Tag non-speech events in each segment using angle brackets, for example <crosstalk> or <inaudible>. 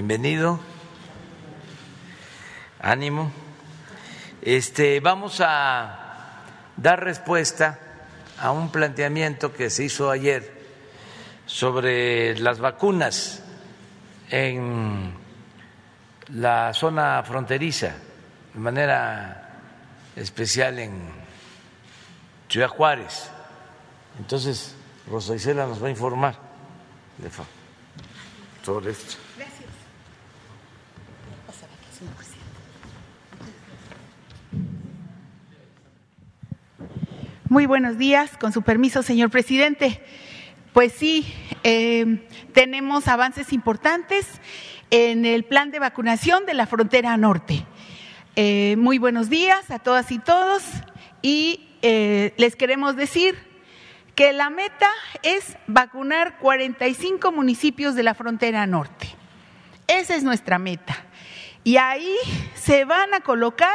Bienvenido. Ánimo. Este, vamos a dar respuesta a un planteamiento que se hizo ayer sobre las vacunas en la zona fronteriza, de manera especial en Ciudad Juárez. Entonces, Rosa Isela nos va a informar sobre esto. Muy buenos días, con su permiso, señor presidente. Pues sí, eh, tenemos avances importantes en el plan de vacunación de la frontera norte. Eh, muy buenos días a todas y todos y eh, les queremos decir que la meta es vacunar 45 municipios de la frontera norte. Esa es nuestra meta. Y ahí se van a colocar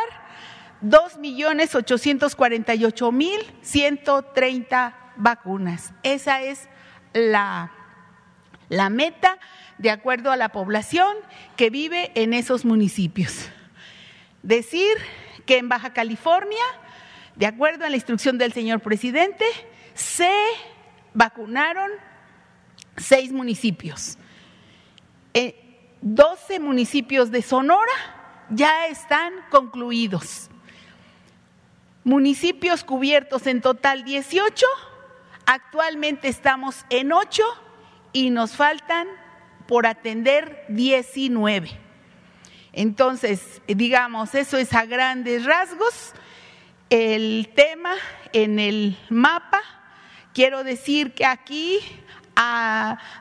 2.848.130 vacunas. Esa es la, la meta de acuerdo a la población que vive en esos municipios. Decir que en Baja California, de acuerdo a la instrucción del señor presidente, se vacunaron seis municipios. Eh, doce municipios de Sonora ya están concluidos. Municipios cubiertos en total 18, actualmente estamos en 8 y nos faltan por atender 19. Entonces, digamos, eso es a grandes rasgos el tema en el mapa Quiero decir que aquí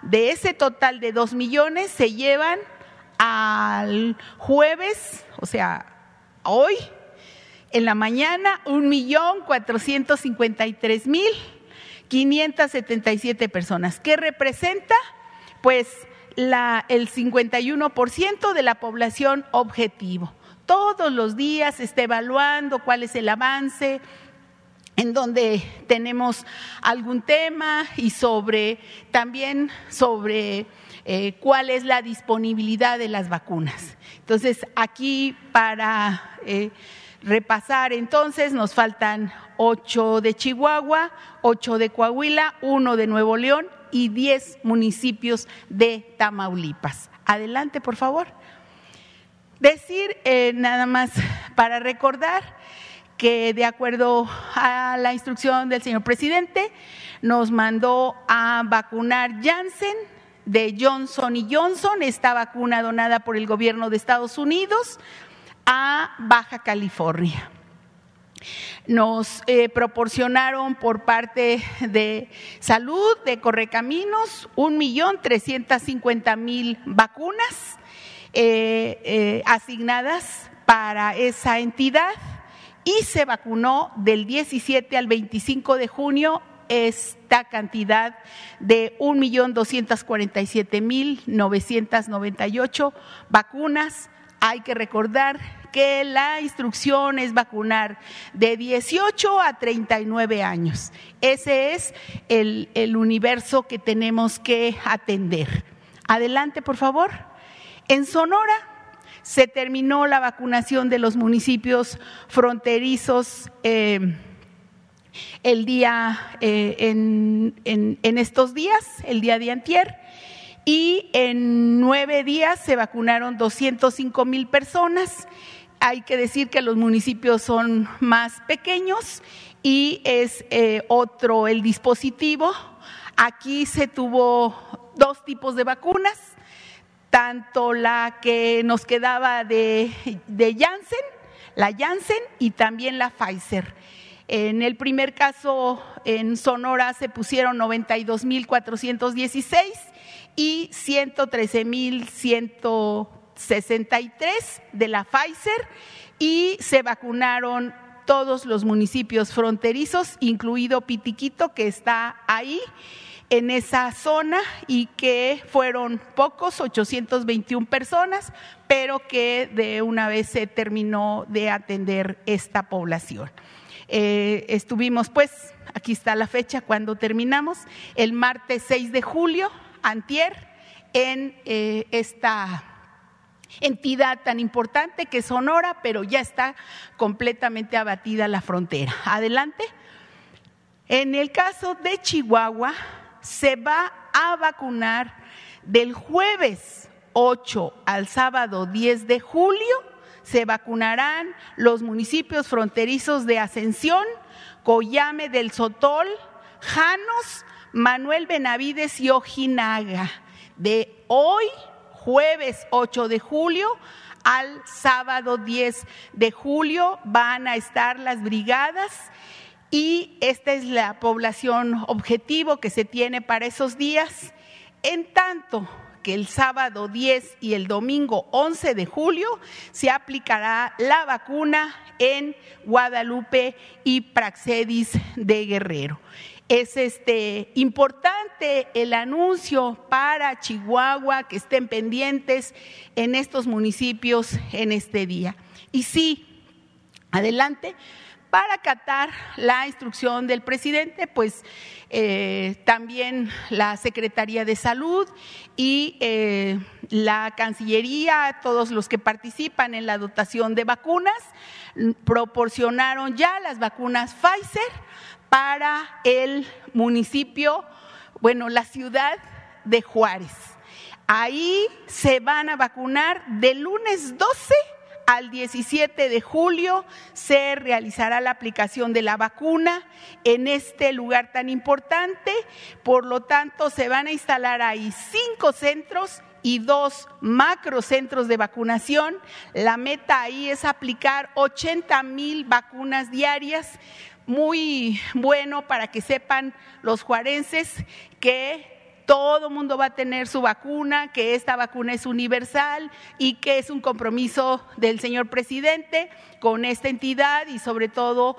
de ese total de dos millones se llevan al jueves, o sea, hoy, en la mañana, un millón cuatrocientos cincuenta y tres mil quinientas setenta y siete personas, ¿Qué representa pues la, el 51% de la población objetivo. Todos los días se está evaluando cuál es el avance, en donde tenemos algún tema y sobre también sobre eh, cuál es la disponibilidad de las vacunas. Entonces, aquí para eh, repasar, entonces nos faltan ocho de Chihuahua, ocho de Coahuila, uno de Nuevo León y diez municipios de Tamaulipas. Adelante, por favor. Decir eh, nada más para recordar que de acuerdo a la instrucción del señor presidente nos mandó a vacunar Janssen de Johnson y Johnson, esta vacuna donada por el gobierno de Estados Unidos a Baja California. Nos eh, proporcionaron por parte de salud de Correcaminos un millón trescientos cincuenta mil vacunas eh, eh, asignadas para esa entidad y se vacunó del 17 al 25 de junio esta cantidad de 1.247.998 vacunas. Hay que recordar que la instrucción es vacunar de 18 a 39 años. Ese es el, el universo que tenemos que atender. Adelante, por favor. En Sonora se terminó la vacunación de los municipios fronterizos. Eh, el día eh, en, en, estos días, el día de antier, y en nueve días se vacunaron 205 mil personas. Hay que decir que los municipios son más pequeños y es eh, otro el dispositivo. Aquí se tuvo dos tipos de vacunas, tanto la que nos quedaba de, de Janssen, la Janssen y también la Pfizer. En el primer caso, en Sonora se pusieron 92.416 y 113.163 de la Pfizer y se vacunaron todos los municipios fronterizos, incluido Pitiquito, que está ahí en esa zona y que fueron pocos, 821 personas, pero que de una vez se terminó de atender esta población. Eh, estuvimos, pues, aquí está la fecha cuando terminamos, el martes 6 de julio, antier, en eh, esta entidad tan importante que es Sonora, pero ya está completamente abatida la frontera. Adelante. En el caso de Chihuahua, se va a vacunar del jueves 8 al sábado 10 de julio se vacunarán los municipios fronterizos de Ascensión, Coyame del Sotol, Janos, Manuel Benavides y Ojinaga. De hoy, jueves 8 de julio, al sábado 10 de julio van a estar las brigadas y esta es la población objetivo que se tiene para esos días. En tanto, que el sábado 10 y el domingo 11 de julio se aplicará la vacuna en Guadalupe y Praxedis de Guerrero. Es este importante el anuncio para Chihuahua que estén pendientes en estos municipios en este día. Y sí, adelante para acatar la instrucción del presidente, pues eh, también la Secretaría de Salud y eh, la Cancillería, todos los que participan en la dotación de vacunas, proporcionaron ya las vacunas Pfizer para el municipio, bueno, la ciudad de Juárez. Ahí se van a vacunar de lunes 12 al 17 de julio se realizará la aplicación de la vacuna en este lugar tan importante. Por lo tanto, se van a instalar ahí cinco centros y dos macrocentros de vacunación. La meta ahí es aplicar 80 mil vacunas diarias. Muy bueno para que sepan los juarenses que todo mundo va a tener su vacuna, que esta vacuna es universal y que es un compromiso del señor presidente con esta entidad y sobre todo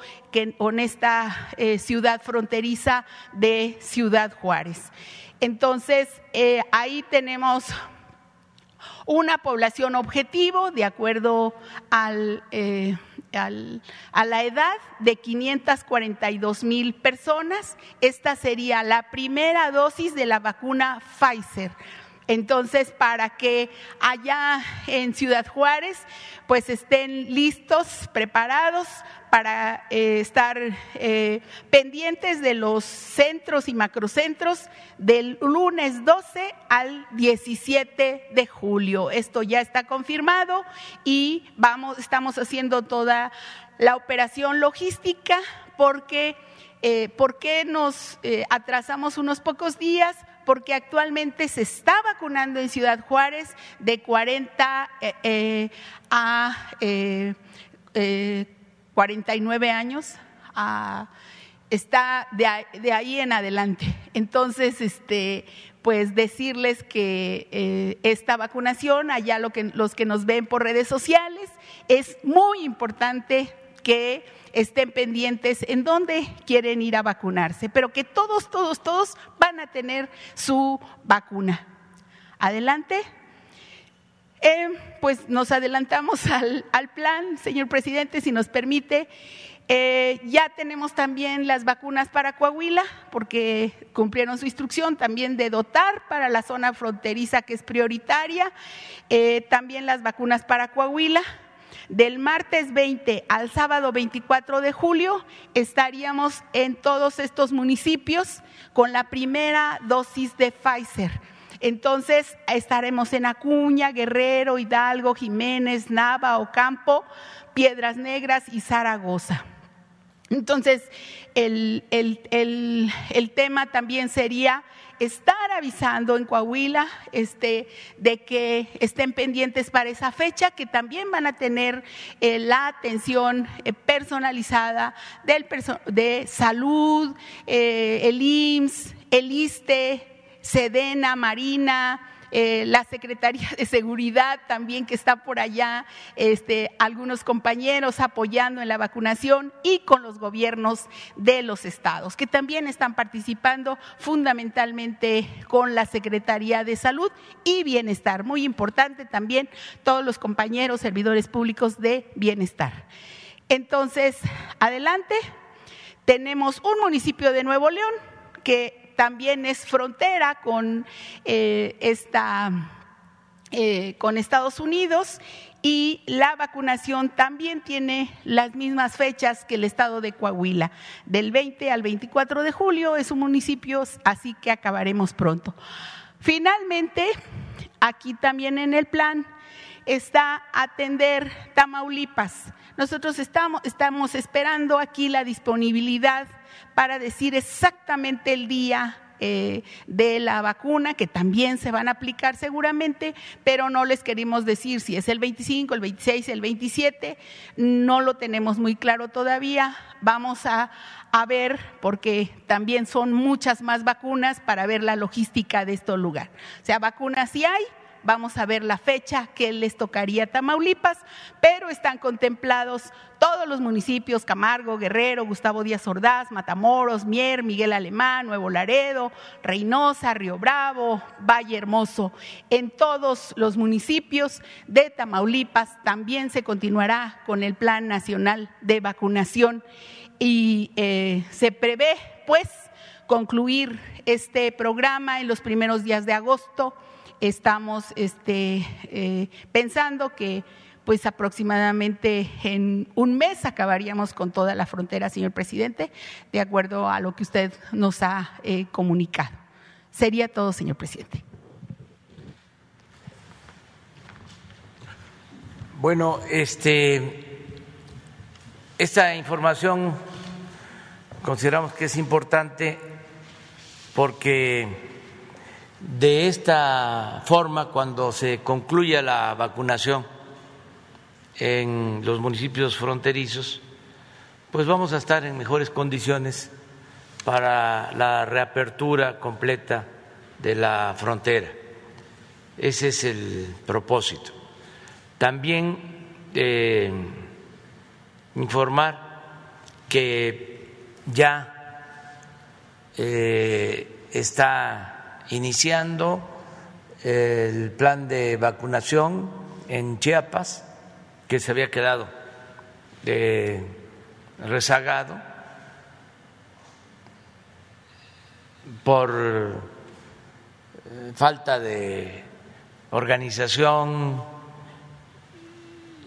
con esta eh, ciudad fronteriza de Ciudad Juárez. Entonces, eh, ahí tenemos una población objetivo de acuerdo al... Eh, a la edad de 542 mil personas. Esta sería la primera dosis de la vacuna Pfizer. Entonces, para que allá en Ciudad Juárez, pues estén listos, preparados para eh, estar eh, pendientes de los centros y macrocentros del lunes 12 al 17 de julio. Esto ya está confirmado y vamos, estamos haciendo toda la operación logística porque eh, ¿Por qué nos atrasamos unos pocos días? Porque actualmente se está vacunando en Ciudad Juárez de 40 eh, eh, a 49 eh, años. está de, ahí en adelante. Entonces, este, pues decirles que esta vacunación, allá los que nos ven por redes sociales, es muy importante que estén pendientes en dónde quieren ir a vacunarse, pero que todos, todos, todos van a tener su vacuna. Adelante. Eh, pues nos adelantamos <laughs> al, al, plan, señor presidente, si nos permite. Eh, ya tenemos también las vacunas para Coahuila, porque cumplieron su instrucción también de dotar para la zona fronteriza que es prioritaria, eh, también las vacunas para Coahuila. Del martes 20 al sábado 24 de julio estaríamos en todos estos municipios con la primera dosis de Pfizer. Entonces estaremos en Acuña, Guerrero, Hidalgo, Jiménez, Nava, Ocampo, Piedras Negras y Zaragoza. Entonces, el, tema también sería estar avisando en Coahuila este, de que estén pendientes para esa fecha, que también van a tener eh, la atención eh, personalizada del de salud, eh, el IMSS, el ISTE, Sedena, Marina, eh, la Secretaría de Seguridad también que está por allá, este, algunos compañeros apoyando en la vacunación y con los gobiernos de los estados, que también están participando fundamentalmente con la Secretaría de Salud y Bienestar. Muy importante también todos los compañeros servidores públicos de Bienestar. Entonces, adelante. Tenemos un municipio de Nuevo León que también es frontera con, eh, esta, eh, con Estados Unidos y la vacunación también tiene las mismas fechas que el estado de Coahuila. Del 20 al 24 de julio es un municipio, así que acabaremos pronto. Finalmente, aquí también en el plan está atender Tamaulipas. Nosotros estamos, estamos esperando aquí la disponibilidad para decir exactamente el día eh, de la vacuna, que también se van a aplicar seguramente, pero no les queremos decir si es el 25, el 26, el 27, no lo tenemos muy claro todavía. Vamos a, a ver, porque también son muchas más vacunas para ver la logística de estos lugares. O sea, vacunas sí hay, vamos a ver la fecha que les tocaría Tamaulipas, pero están contemplados todos los municipios, Camargo, Guerrero, Gustavo Díaz Ordaz, Matamoros, Mier, Miguel Alemán, Nuevo Laredo, Reynosa, Río Bravo, Valle Hermoso. En todos los municipios de Tamaulipas también se continuará con el Plan Nacional de Vacunación y eh, se prevé, pues, concluir este programa en los primeros días de agosto estamos este, eh, pensando que pues aproximadamente en un mes acabaríamos con toda la frontera, señor presidente, de acuerdo a lo que usted nos ha eh, comunicado. Sería todo, señor presidente. Bueno, este, esta información consideramos que es importante porque de esta forma, cuando se concluya la vacunación en los municipios fronterizos, pues vamos a estar en mejores condiciones para la reapertura completa de la frontera. Ese es el propósito. También eh, informar que ya eh, está iniciando el plan de vacunación en Chiapas, que se había quedado eh, rezagado por eh, falta de organización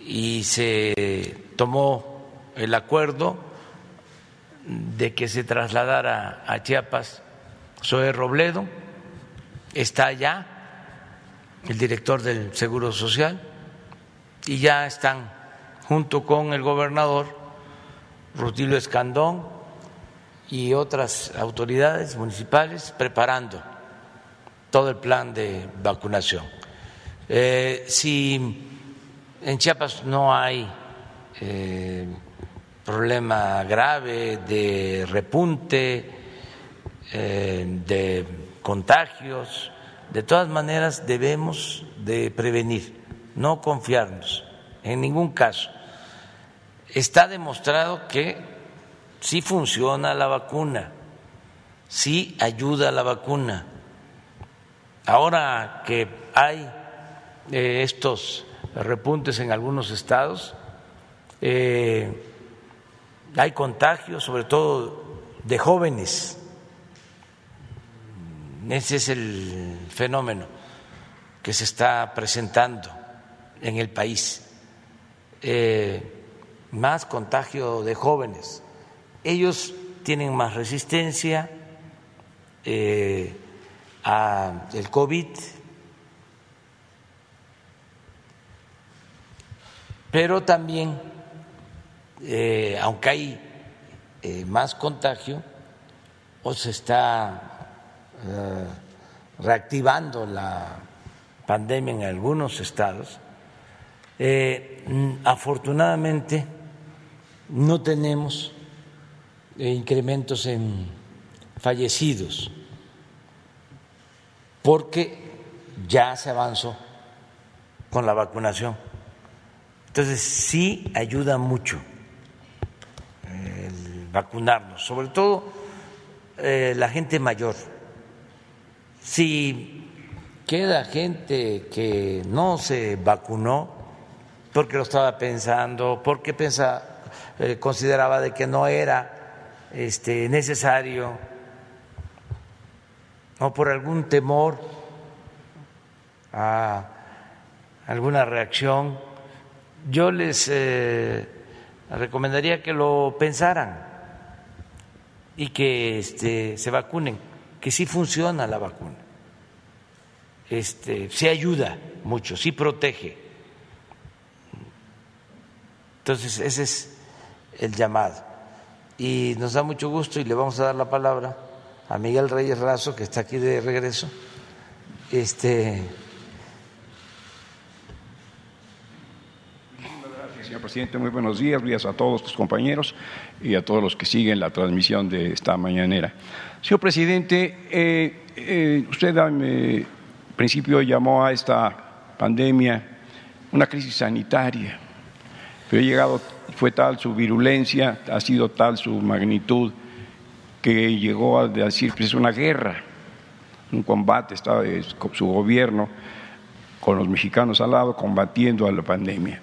y se tomó el acuerdo de que se trasladara a Chiapas Zoe Robledo está ya el director del Seguro Social y ya están junto con el gobernador Rutilio Escandón y otras autoridades municipales preparando todo el plan de vacunación. Eh, si en Chiapas no hay eh, problema grave de repunte, eh, de contagios. De todas maneras, debemos de prevenir, no confiarnos en ningún caso. está demostrado que sí funciona la vacuna, sí ayuda la vacuna. Ahora que hay eh, estos repuntes en algunos estados, eh, hay contagios, sobre todo de jóvenes. Ese es el fenómeno que se está presentando en el país. Eh, más contagio de jóvenes. Ellos tienen más resistencia eh, al COVID, pero también, eh, aunque hay eh, más contagio, o se está reactivando la pandemia en algunos estados, afortunadamente no tenemos incrementos en fallecidos, porque ya se avanzó con la vacunación. Entonces sí ayuda mucho el vacunarnos, sobre todo eh, la gente mayor. Si queda gente que no se vacunó porque lo estaba pensando, porque pensaba eh, consideraba de que no era este, necesario o por algún temor a alguna reacción, yo les eh, recomendaría que lo pensaran y que este, se vacunen, que sí funciona la vacuna, este, sí ayuda mucho, sí protege. Entonces, ese es el llamado. Y nos da mucho gusto y le vamos a dar la palabra a Miguel Reyes Razo, que está aquí de regreso. Este. Señor presidente. Muy buenos días, días a todos tus compañeros y a todos los que siguen la transmisión de esta mañanera. Señor presidente, eh, eh, usted en principio llamó a esta pandemia una crisis sanitaria, pero ha llegado fue tal su virulencia, ha sido tal su magnitud, que llegó a decir que es una guerra, un combate, estaba su gobierno con los mexicanos al lado combatiendo a la pandemia.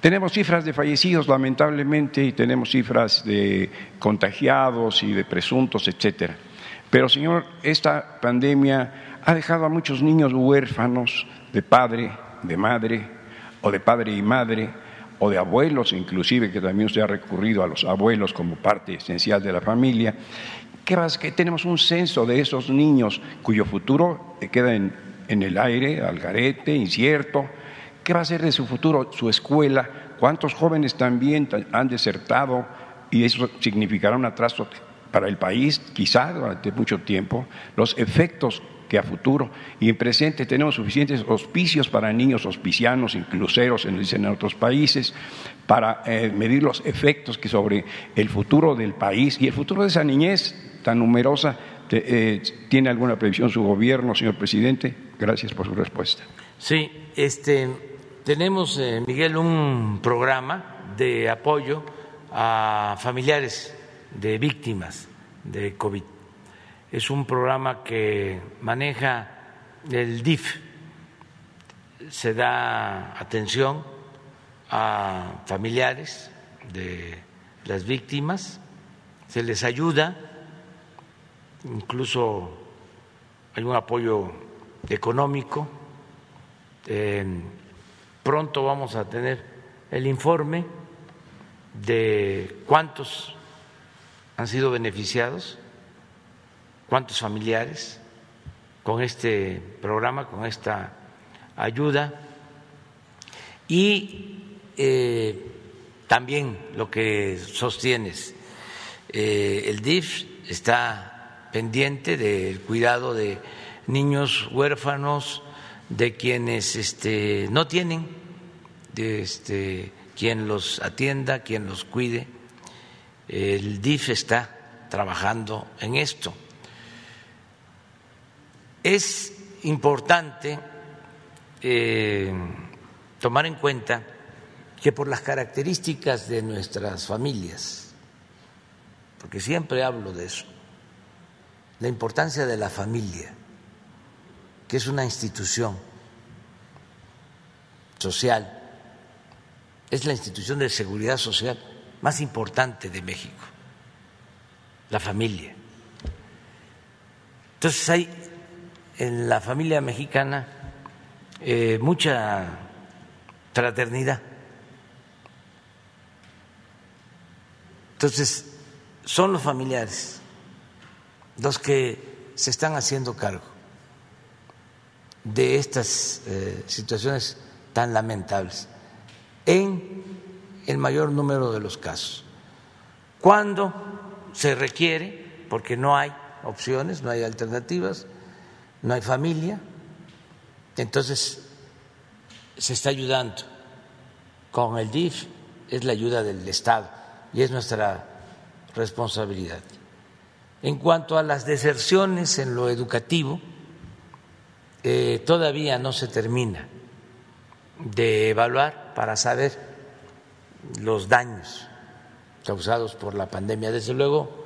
Tenemos cifras de fallecidos, lamentablemente, y tenemos cifras de contagiados y de presuntos, etcétera. Pero, señor, esta pandemia ha dejado a muchos niños huérfanos de padre, de madre, o de padre y madre, o de abuelos, inclusive, que también usted ha recurrido a los abuelos como parte esencial de la familia, que, que tenemos un censo de esos niños cuyo futuro queda en, en el aire, al garete, incierto. ¿Qué va a ser de su futuro, su escuela? ¿Cuántos jóvenes también han desertado? Y eso significará un atraso para el país, quizá durante mucho tiempo. Los efectos que a futuro y en presente tenemos suficientes hospicios para niños hospicianos, incluseros en, en otros países, para eh, medir los efectos que sobre el futuro del país y el futuro de esa niñez tan numerosa eh, tiene alguna previsión su gobierno, señor presidente. Gracias por su respuesta. Sí, este, tenemos, eh, Miguel, un programa de apoyo a familiares de víctimas de COVID es un programa que maneja el DIF, se da atención a familiares de las víctimas, se les ayuda, incluso hay un apoyo económico. Pronto vamos a tener el informe de cuántos han sido beneficiados cuántos familiares con este programa, con esta ayuda. Y eh, también lo que sostienes, eh, el DIF está pendiente del cuidado de niños huérfanos, de quienes este, no tienen, este, quien los atienda, quien los cuide. El DIF está trabajando en esto. Es importante eh, tomar en cuenta que por las características de nuestras familias, porque siempre hablo de eso, la importancia de la familia, que es una institución social, es la institución de seguridad social más importante de México, la familia. Entonces hay en la familia mexicana eh, mucha fraternidad. Entonces, son los familiares los que se están haciendo cargo de estas eh, situaciones tan lamentables en el mayor número de los casos. Cuando se requiere, porque no hay opciones, no hay alternativas, no hay familia, entonces se está ayudando con el DIF, es la ayuda del Estado y es nuestra responsabilidad. En cuanto a las deserciones en lo educativo, eh, todavía no se termina de evaluar para saber los daños causados por la pandemia. Desde luego,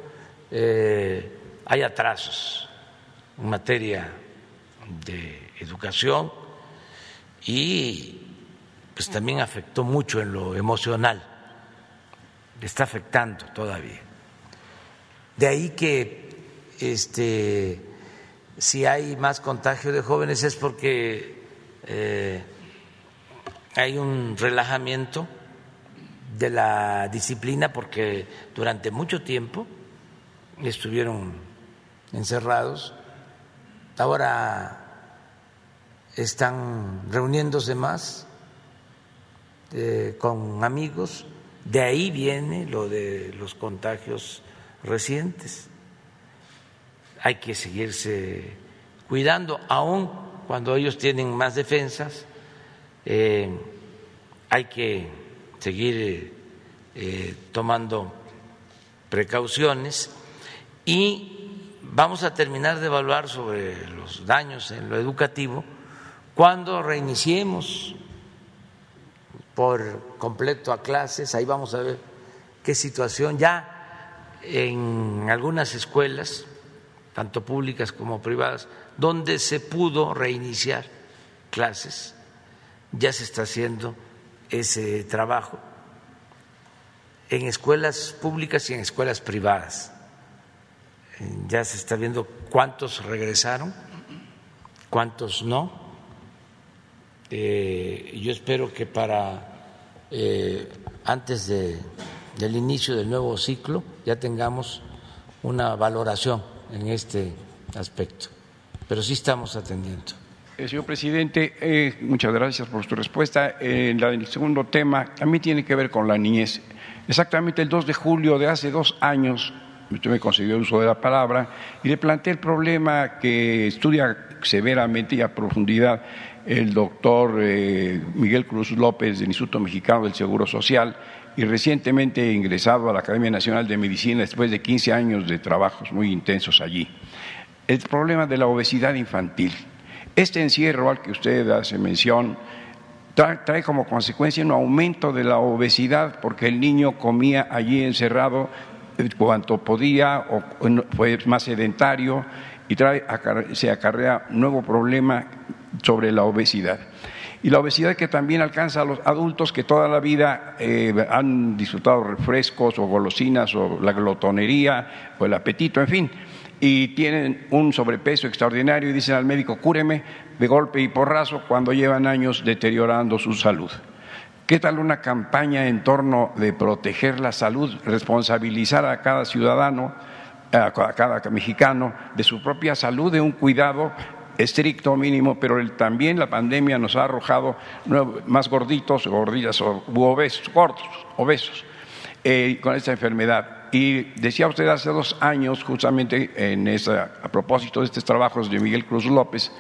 eh, hay atrasos en materia de educación y pues también afectó mucho en lo emocional, está afectando todavía. De ahí que este, si hay más contagio de jóvenes es porque eh, hay un relajamiento de la disciplina porque durante mucho tiempo estuvieron encerrados, ahora están reuniéndose más eh, con amigos, de ahí viene lo de los contagios recientes. Hay que seguirse cuidando, aun cuando ellos tienen más defensas, eh, hay que seguir eh, tomando precauciones y vamos a terminar de evaluar sobre los daños en lo educativo cuando reiniciemos por completo a clases, ahí vamos a ver qué situación. Ya en algunas escuelas, tanto públicas como privadas, donde se pudo reiniciar clases, ya se está haciendo ese trabajo en escuelas públicas y en escuelas privadas. Ya se está viendo cuántos regresaron, cuántos no eh, yo espero que para eh, antes de, del inicio del nuevo ciclo ya tengamos una valoración en este aspecto. Pero sí estamos atendiendo. Eh, señor presidente, muchas gracias por su respuesta. el segundo tema mí tiene que ver con la niñez. Exactamente el 2 de julio de hace dos años, usted me concedió el uso de la palabra, y le planteé el problema que estudia severamente y a profundidad el doctor eh, Miguel Cruz López del Instituto Mexicano del Seguro Social y recientemente ingresado a la Academia Nacional de Medicina después de 15 años de trabajos muy intensos allí. El problema de la obesidad infantil. Este encierro al que usted hace mención trae, como consecuencia un aumento de la obesidad porque el niño comía allí encerrado eh, cuanto podía o fue más sedentario y trae, se acarrea nuevo problema sobre la obesidad. Y la obesidad que también alcanza a los adultos que toda la vida eh, han disfrutado refrescos o golosinas o la glotonería o el apetito, en fin, y tienen un sobrepeso extraordinario y dicen al médico, cúreme de golpe y porrazo cuando llevan años deteriorando su salud. ¿Qué tal una campaña en torno de proteger la salud, responsabilizar a cada ciudadano, a cada mexicano de su propia salud, de un cuidado estricto mínimo, pero también la pandemia nos ha arrojado más gorditos, gorditas o obesos, gordos, obesos, eh, con esta enfermedad. Y decía usted hace dos años, justamente en esa, a propósito de estos trabajos de Miguel Cruz López,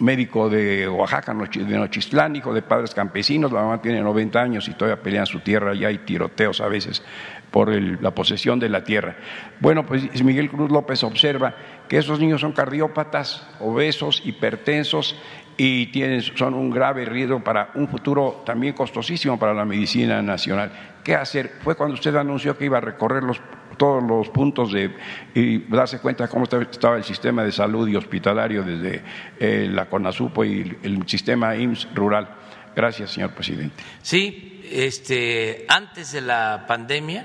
médico de Oaxaca, de Nochistlán, hijo de padres campesinos, la mamá tiene 90 años y todavía pelean su tierra y hay tiroteos a veces por la posesión de la tierra. Bueno, pues Miguel Cruz López observa que esos niños son cardiópatas, obesos, hipertensos y tienen, son un grave riesgo para un futuro también costosísimo para la medicina nacional. ¿Qué hacer? Fue cuando usted anunció que iba a recorrer los todos los puntos de, y darse cuenta cómo estaba el sistema de salud y hospitalario desde eh, la CONASUPO y el sistema IMSS rural. Gracias, señor presidente. Sí, este, antes de la pandemia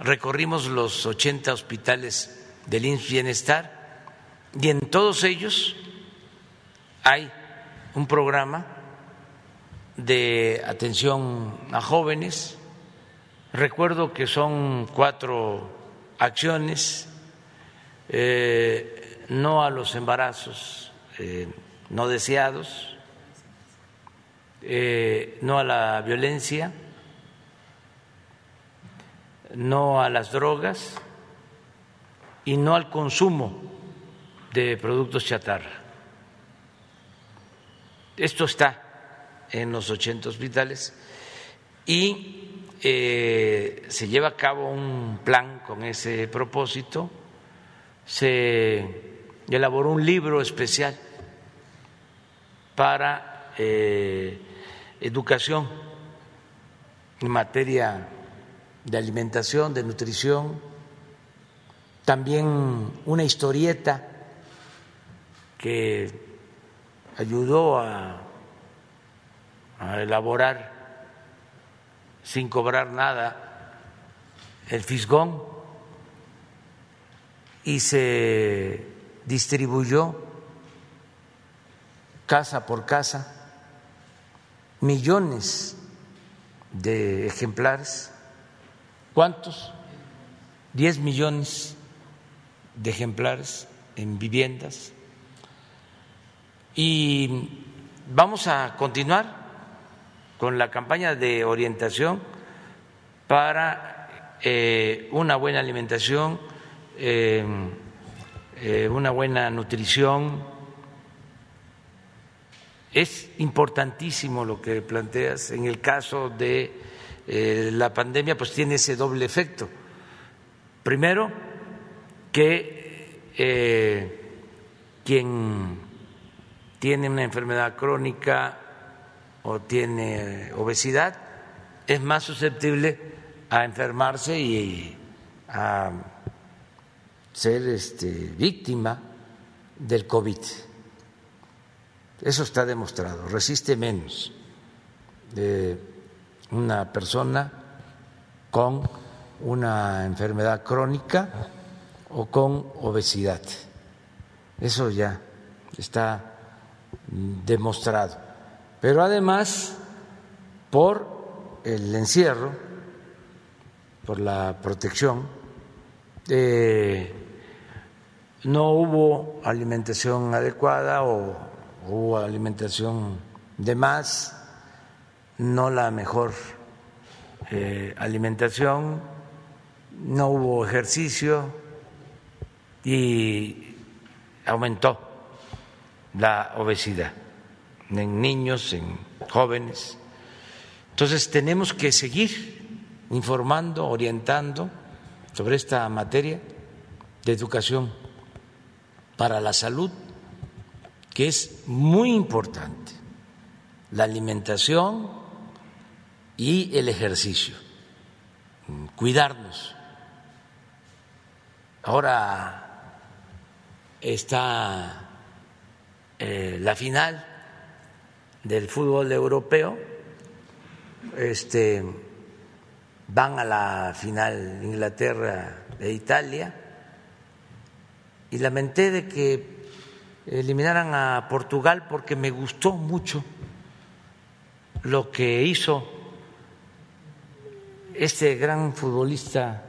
recorrimos los 80 hospitales del IMSS Bienestar y en todos ellos hay un programa de atención a jóvenes. Recuerdo que son cuatro acciones, eh, no a los embarazos eh, no deseados, eh, no a la violencia, no a las drogas y no al consumo de productos chatarra. Esto está en los 80 hospitales y eh, se lleva a cabo un plan con ese propósito, se elaboró un libro especial para eh, educación en materia de alimentación, de nutrición, también una historieta que ayudó a, a elaborar sin cobrar nada el fisgón y se distribuyó casa por casa millones de ejemplares. ¿Cuántos? Diez millones de ejemplares en viviendas. Y vamos a continuar con la campaña de orientación para eh, una buena alimentación, eh, eh, una buena nutrición. Es importantísimo lo que planteas. En el caso de la pandemia, pues tiene ese doble efecto. Primero, que quien tiene una enfermedad crónica o tiene obesidad es más susceptible a enfermarse y a ser este, víctima del COVID. Eso está demostrado, resiste menos de una persona con una enfermedad crónica o con obesidad. Eso ya está demostrado pero además por el encierro, por la protección, eh, no hubo alimentación adecuada o hubo alimentación de más, no la mejor eh, alimentación, no hubo ejercicio y aumentó la obesidad en niños, en jóvenes. Entonces tenemos que seguir informando, orientando sobre esta materia de educación para la salud, que es muy importante, la alimentación y el ejercicio, cuidarnos. Ahora está eh, la final del fútbol europeo, este, van a la final Inglaterra e Italia y lamenté de que eliminaran a Portugal porque me gustó mucho lo que hizo este gran futbolista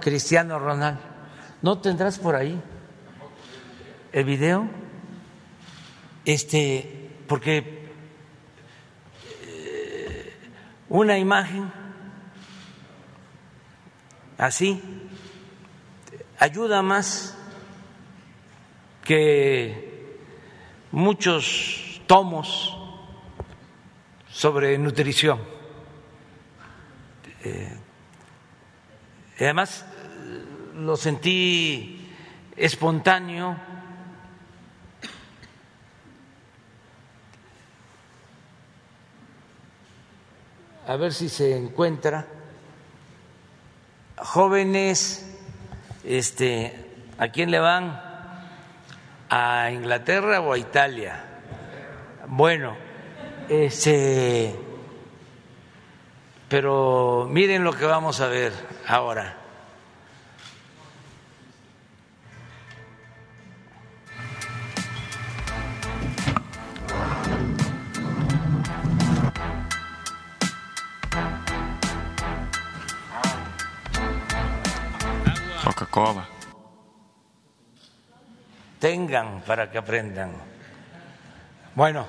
Cristiano Ronaldo. ¿No tendrás por ahí el video? Este porque eh, una imagen así ayuda más que muchos tomos sobre nutrición. Eh, además lo sentí espontáneo. A ver si se encuentra jóvenes, este, ¿a quién le van? ¿A Inglaterra o a Italia? Bueno, este, pero miren lo que vamos a ver ahora. Tengan para que aprendan. Bueno.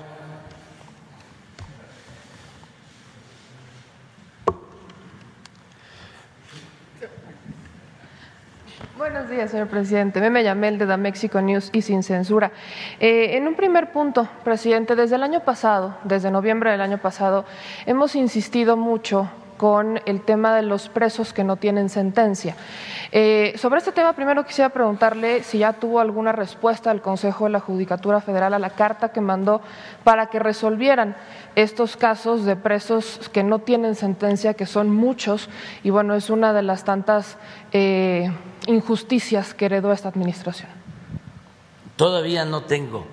Buenos días, señor presidente. Meme Yamel de Da Mexico News y sin censura. Eh, en un primer punto, presidente, desde el año pasado, desde noviembre del año pasado, hemos insistido mucho con el tema de los presos que no tienen sentencia. Eh, sobre este tema, primero quisiera preguntarle si ya tuvo alguna respuesta del Consejo de la Judicatura Federal a la carta que mandó para que resolvieran estos casos de presos que no tienen sentencia, que son muchos, y bueno, es una de las tantas eh, injusticias que heredó esta administración. Todavía no tengo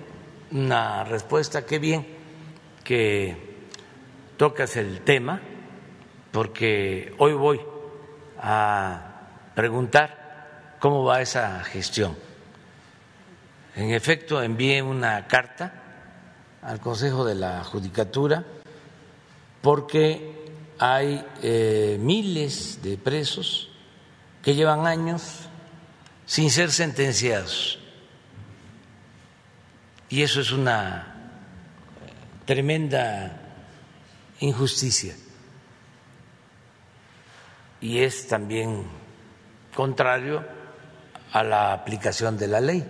una respuesta. Qué bien que tocas el tema porque hoy voy a preguntar cómo va esa gestión. En efecto, envié una carta al Consejo de la Judicatura porque hay eh, miles de presos que llevan años sin ser sentenciados. Y eso es una tremenda injusticia y es también contrario a la aplicación de la ley,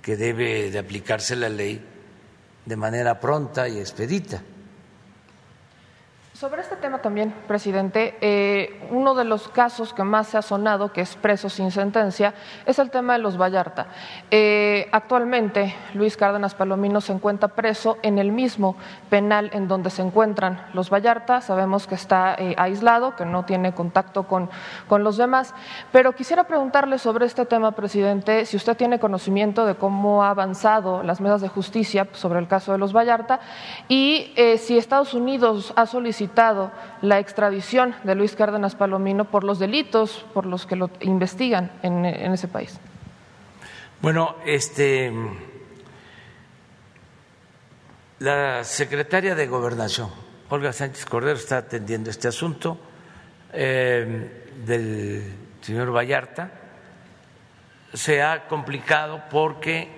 que debe de aplicarse la ley de manera pronta y expedita. Sobre este tema también, presidente, eh, uno de los casos que más se ha sonado, que es preso sin sentencia, es el tema de los Vallarta. Eh, actualmente, Luis Cárdenas Palomino se encuentra preso en el mismo penal en donde se encuentran los Vallarta. Sabemos que está eh, aislado, que no tiene contacto con, con los demás. Pero quisiera preguntarle sobre este tema, presidente, si usted tiene conocimiento de cómo ha avanzado las mesas de justicia sobre el caso de los Vallarta y si Estados Unidos ha solicitado la extradición de Luis Cárdenas Palomino por los delitos por los que lo investigan en, ese país. Bueno, este, la secretaria de Gobernación, Olga Sánchez Cordero, está atendiendo este asunto eh, del señor Vallarta. Se ha complicado porque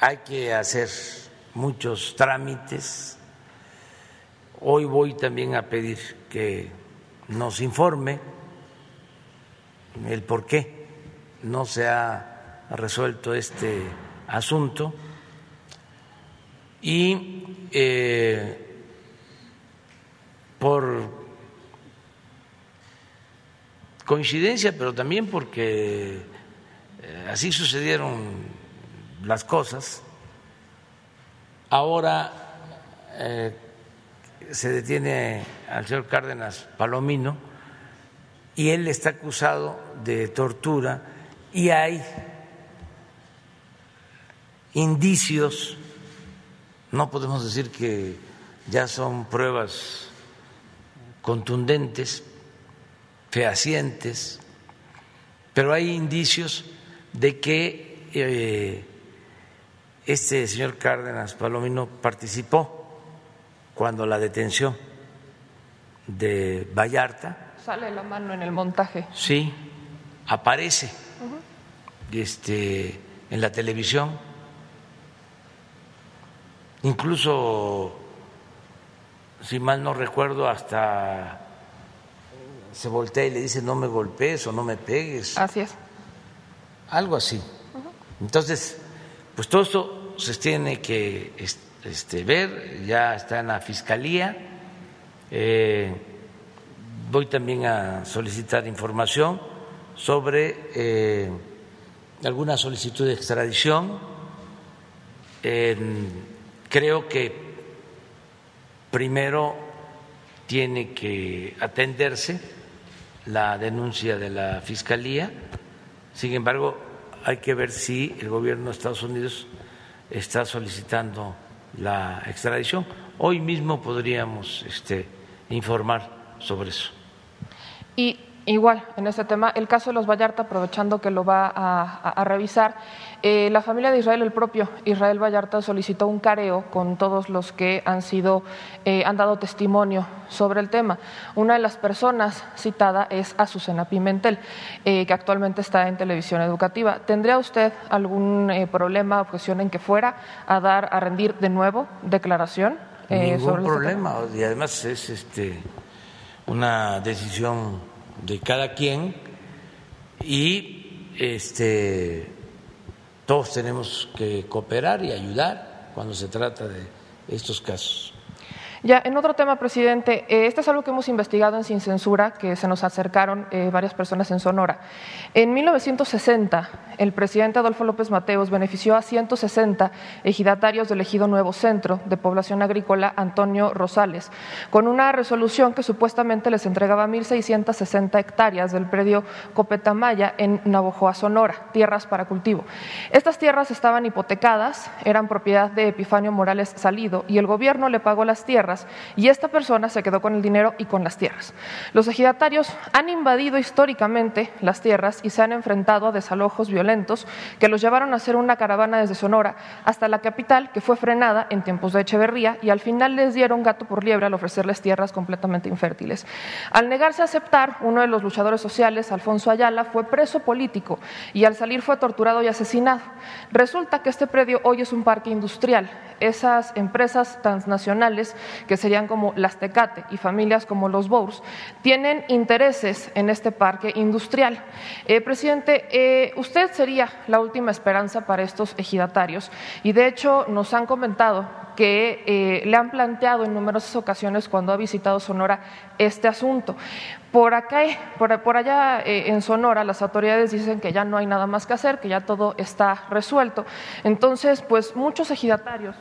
hay que hacer muchos trámites Hoy voy también a pedir que nos informe el por qué no se ha resuelto este asunto. Y eh, por coincidencia, pero también porque eh, así sucedieron las cosas, ahora eh, se detiene al señor Cárdenas Palomino y él está acusado de tortura y hay indicios, no podemos decir que ya son pruebas contundentes, fehacientes, pero hay indicios de que eh, este señor Cárdenas Palomino participó cuando la detención de Vallarta. Sale la mano en el montaje. Sí, aparece este, en la televisión. Incluso, si mal no recuerdo, hasta se voltea y le dice no me golpees o no me pegues. Así es. Algo así. Entonces, pues todo esto se tiene que este, ver, ya está en la Fiscalía. Eh, voy también a solicitar información sobre eh, alguna solicitud de extradición. creo que primero tiene que atenderse la denuncia de la Fiscalía. Sin embargo, hay que ver si el gobierno de Estados Unidos está solicitando la extradición. Hoy mismo podríamos este, informar sobre eso. Y Igual, en este tema, el caso de los Vallarta, aprovechando que lo va a, revisar, eh, la familia de Israel, el propio Israel Vallarta, solicitó un careo con todos los que han sido, eh, han dado testimonio sobre el tema. Una de las personas citada es Azucena Pimentel, eh, que actualmente está en televisión educativa. ¿Tendría usted algún problema, objeción en que fuera a dar, a rendir de nuevo declaración? Ningún sobre este problema, y además es este una decisión de cada quien y este, todos tenemos que cooperar y ayudar cuando se trata de estos casos. Ya, en otro tema, presidente, eh, este es algo que hemos investigado en Sin Censura, que se nos acercaron eh, varias personas en Sonora. En 1960, el presidente Adolfo López Mateos benefició a 160 ejidatarios del ejido Nuevo Centro de Población Agrícola Antonio Rosales, con una resolución que supuestamente les entregaba 1.660 hectáreas del predio Copetamaya en Navojoa, Sonora, tierras para cultivo. Estas tierras estaban hipotecadas, eran propiedad de Epifanio Morales Salido, y el gobierno le pagó las tierras y esta persona se quedó con el dinero y con las tierras. Los ejidatarios han invadido históricamente las tierras y se han enfrentado a desalojos violentos que los llevaron a hacer una caravana desde Sonora hasta la capital, que fue frenada en tiempos de Echeverría y al final les dieron gato por liebre al ofrecerles tierras completamente infértiles. Al negarse a aceptar, uno de los luchadores sociales, Alfonso Ayala, fue preso político y al salir fue torturado y asesinado. Resulta que este predio hoy es un parque industrial. Esas empresas transnacionales que serían como las Tecate y familias como los Bours, tienen intereses en este parque industrial. Eh, presidente, eh, usted sería la última esperanza para estos ejidatarios y de hecho nos han comentado que eh, le han planteado en numerosas ocasiones cuando ha visitado Sonora este asunto. Por acá, por, por allá en Sonora, las autoridades dicen que ya no hay nada más que hacer, que ya todo está resuelto. Entonces, pues muchos ejidatarios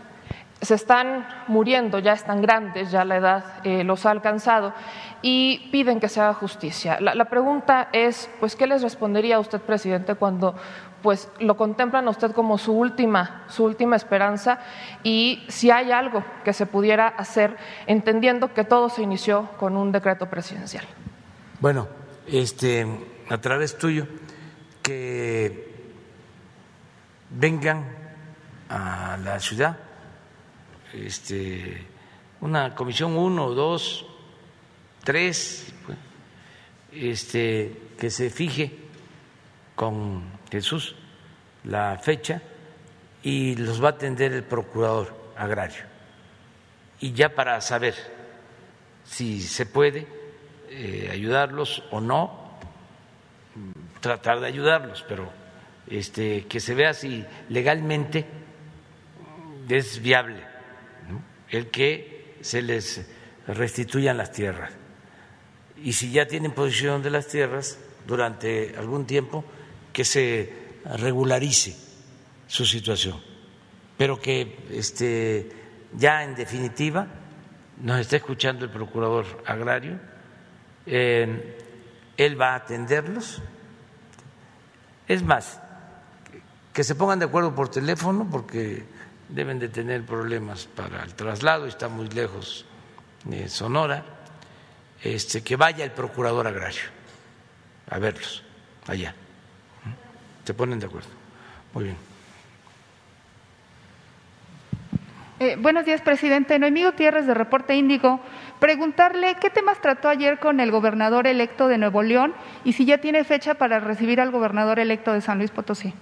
se están muriendo, ya están grandes, ya la edad eh, los ha alcanzado y piden que se haga justicia. La, pregunta es, pues, ¿qué les respondería a usted, presidente, cuando pues lo contemplan a usted como su última, su última esperanza y si hay algo que se pudiera hacer, entendiendo que todo se inició con un decreto presidencial? Bueno, este, a través tuyo, que vengan a la ciudad este, una comisión uno, dos, tres, pues, este, que se fije con Jesús la fecha y los va a atender el procurador agrario. Y ya para saber si se puede eh, ayudarlos o no, tratar de ayudarlos, pero este, que se vea si legalmente es viable el que se les restituyan las tierras. Y si ya tienen posición de las tierras durante algún tiempo, que se regularice su situación, pero que este, ya en definitiva nos está escuchando el procurador agrario, eh, él va a atenderlos. Es más, que se pongan de acuerdo por teléfono, porque deben de tener problemas para el traslado, está muy lejos de Sonora, este, que vaya el procurador agrario a verlos allá. Se ponen de acuerdo. Muy bien. Eh, buenos días, presidente. Noemí Gutiérrez, de Reporte Índigo. Preguntarle qué temas trató ayer con el gobernador electo de Nuevo León y si ya tiene fecha para recibir al gobernador electo de San Luis Potosí.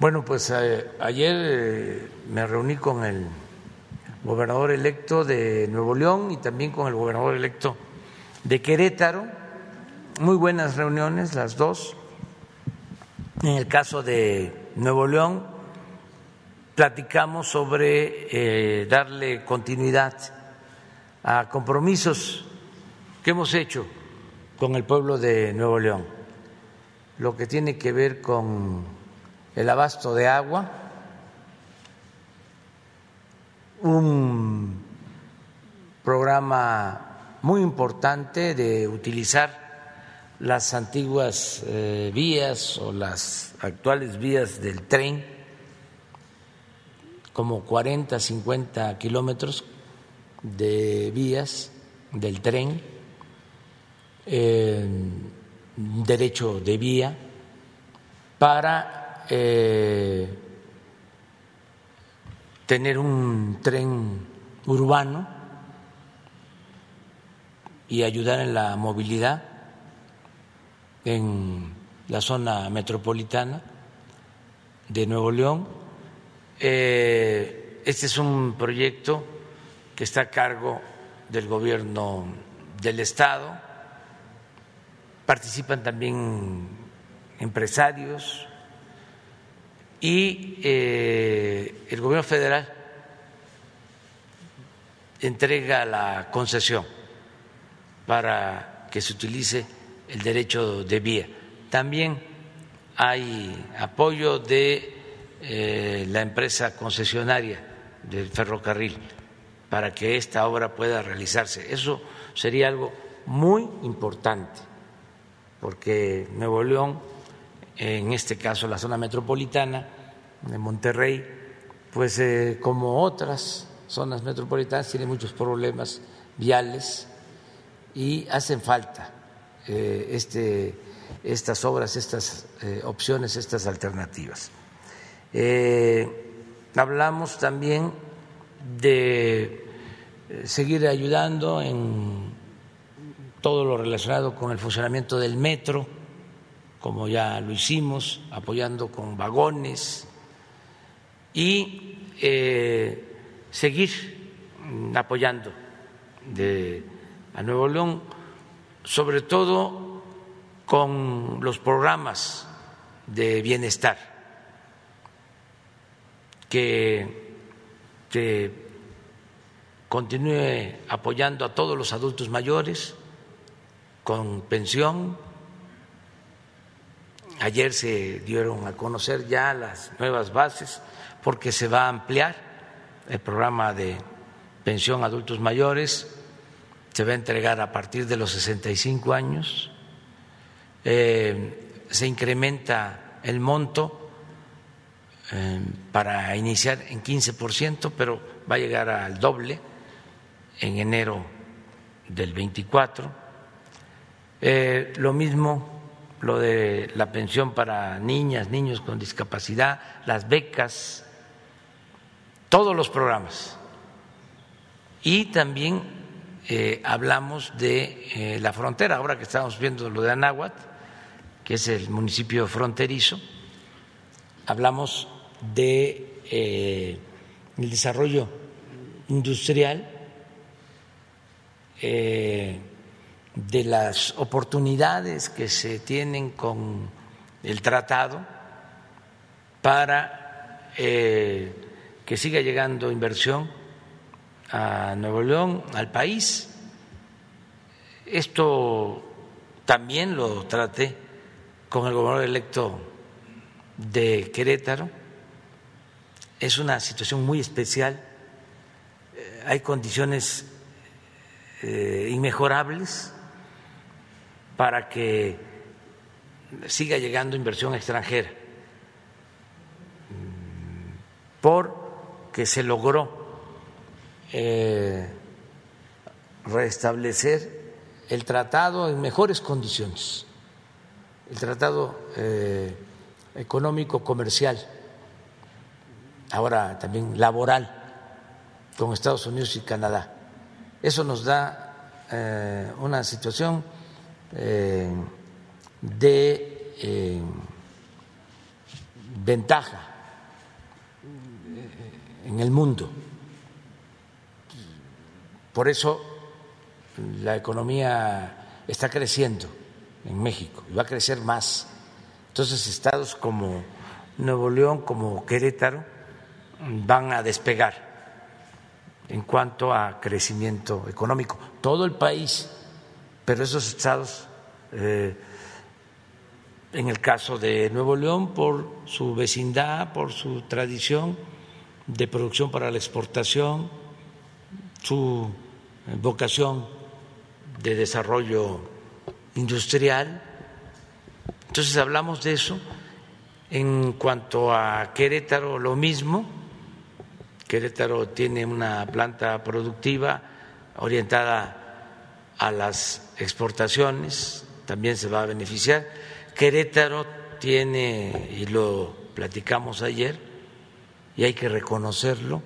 Bueno, pues eh, ayer eh, me reuní con el gobernador electo de Nuevo León y también con el gobernador electo de Querétaro. Muy buenas reuniones las dos. En el caso de Nuevo León, platicamos sobre eh, darle continuidad a compromisos que hemos hecho con el pueblo de Nuevo León, lo que tiene que ver con el abasto de agua, un programa muy importante de utilizar las antiguas eh, vías o las actuales vías del tren, como 40, 50 kilómetros de vías del tren, eh, derecho de vía, para eh, tener un tren urbano y ayudar en la movilidad en la zona metropolitana de Nuevo León. Eh, este es un proyecto que está a cargo del gobierno del Estado. Participan también empresarios y eh, el gobierno federal entrega la concesión para que se utilice el derecho de vía. También hay apoyo de eh, la empresa concesionaria del ferrocarril para que esta obra pueda realizarse. Eso sería algo muy importante, porque Nuevo León, en este caso la zona metropolitana de Monterrey, pues eh, como otras zonas metropolitanas tiene muchos problemas viales y hacen falta eh, este, estas obras, estas eh, opciones, estas alternativas. hablamos también de seguir ayudando en todo lo relacionado con el funcionamiento del metro, como ya lo hicimos, apoyando con vagones y eh, seguir apoyando a Nuevo León, sobre todo con los programas de bienestar que continúe apoyando a todos los adultos mayores con pensión. Ayer se dieron a conocer ya las nuevas bases porque se va a ampliar el programa de pensión a adultos mayores, se va a entregar a partir de los 65 años, eh, se incrementa el monto eh, para iniciar en 15%, pero va a llegar al doble en enero del 24. Eh, lo mismo lo de la pensión para niñas, niños con discapacidad, las becas, todos los programas. Y también eh, hablamos de eh, la frontera, ahora que estamos viendo lo de Anáhuac, que es el municipio fronterizo, hablamos de el desarrollo industrial eh, de las oportunidades que se tienen con el tratado para eh, que siga llegando inversión a Nuevo León, al país. Esto también lo traté con el gobernador electo de Querétaro. Es una situación muy especial. Eh, hay condiciones eh, inmejorables para que siga llegando inversión extranjera, porque se logró eh, restablecer el tratado en mejores condiciones, el tratado eh, económico comercial, ahora también laboral con Estados Unidos y Canadá. Eso nos da eh, una situación eh, de eh, ventaja en el mundo. Por eso la economía está creciendo en México y va a crecer más. Entonces estados como Nuevo León, como Querétaro, van a despegar en cuanto a crecimiento económico. Todo el país, pero esos estados, eh, en el caso de Nuevo León, por su vecindad, por su tradición de producción para la exportación, su vocación de desarrollo industrial. Entonces hablamos de eso. En cuanto a Querétaro, lo mismo Querétaro tiene una planta productiva orientada a las exportaciones, también se va a beneficiar. Querétaro tiene, y lo platicamos ayer, y hay que reconocerlo,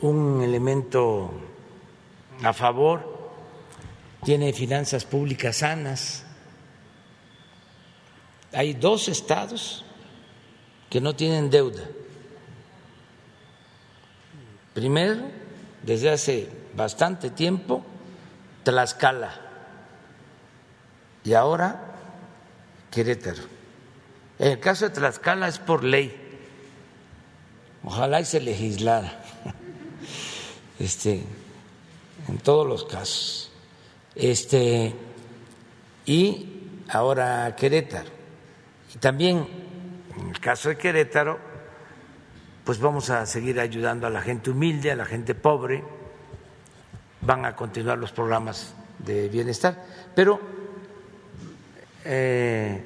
un elemento a favor, tiene finanzas públicas sanas. Hay dos estados que no tienen deuda Primero, desde hace bastante tiempo, Tlaxcala y ahora Querétaro. En el caso de Tlaxcala es por ley. Ojalá y se legislara <laughs> este, en todos los casos. Este, y ahora Querétaro. Y también en el caso de Querétaro pues vamos a seguir ayudando a la gente humilde, a la gente pobre, van a continuar los programas de bienestar, pero eh,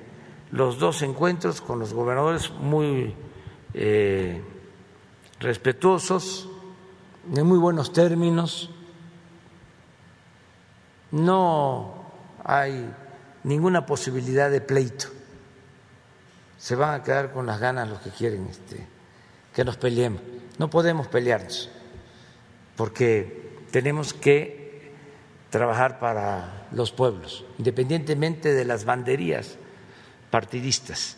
los dos encuentros con los gobernadores muy eh, respetuosos, en muy buenos términos, no hay ninguna posibilidad de pleito, se van a quedar con las ganas los que quieren este que nos peleemos. No podemos pelearnos porque tenemos que trabajar para los pueblos, independientemente de las banderías partidistas,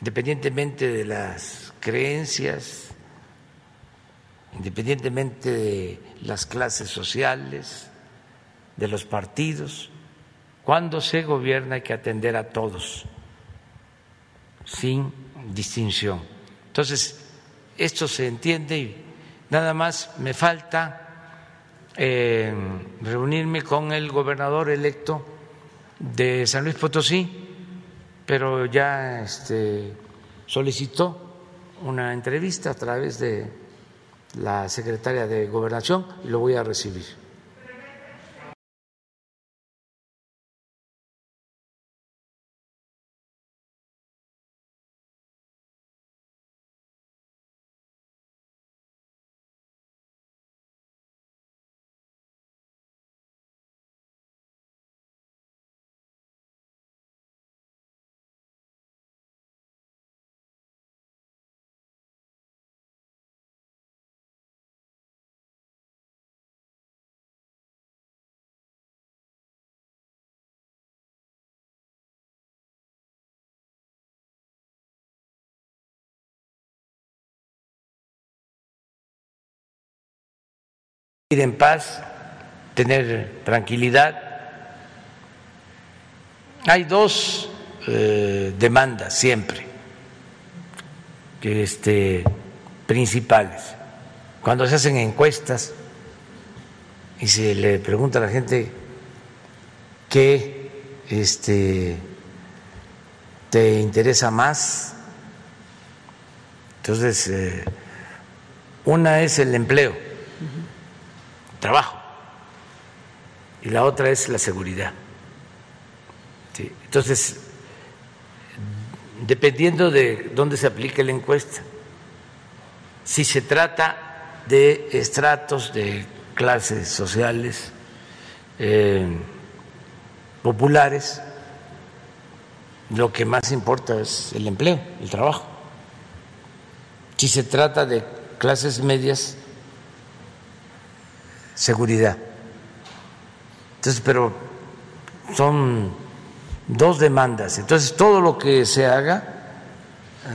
independientemente de las creencias, independientemente de las clases sociales, de los partidos. Cuando se gobierna hay que atender a todos, sin distinción. Entonces, esto se entiende y nada más me falta eh, reunirme con el gobernador electo de San Luis Potosí, pero ya este, solicitó una entrevista a través de la secretaria de Gobernación y lo voy a recibir. Ir en paz, tener tranquilidad. Hay dos eh, demandas siempre este, principales. Cuando se hacen encuestas y se le pregunta a la gente qué este, te interesa más, entonces eh, una es el empleo trabajo y la otra es la seguridad. Entonces, dependiendo de dónde se aplique la encuesta, si se trata de estratos de clases sociales eh, populares, lo que más importa es el empleo, el trabajo. Si se trata de clases medias, seguridad. Entonces, pero son dos demandas. Entonces, todo lo que se haga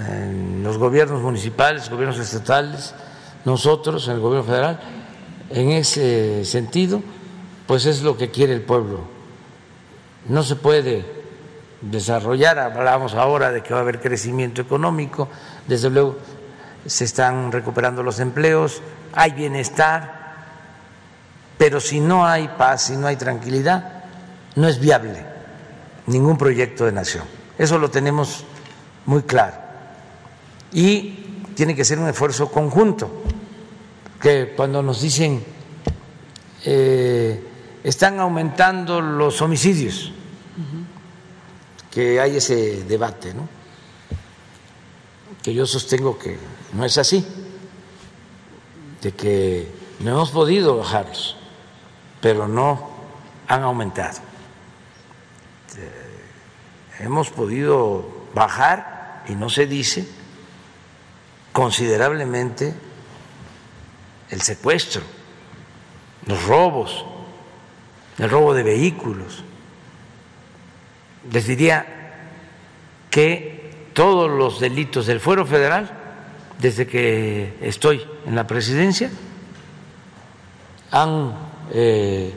en los gobiernos municipales, gobiernos estatales, nosotros, en el gobierno federal, en ese sentido, pues es lo que quiere el pueblo. No se puede desarrollar, hablamos ahora de que va a haber crecimiento económico, desde luego se están recuperando los empleos, hay bienestar, pero si no hay paz, si no hay tranquilidad, no es viable ningún proyecto de nación. Eso lo tenemos muy claro. Y tiene que ser un esfuerzo conjunto, que cuando nos dicen eh, están aumentando los homicidios, que hay ese debate, ¿no? que yo sostengo que no es así, de que no hemos podido bajarlos, pero no han aumentado. Eh, hemos podido bajar, y no se dice, considerablemente el secuestro, los robos, el robo de vehículos. Les diría que todos los delitos del fuero federal, desde que estoy en la presidencia, han eh,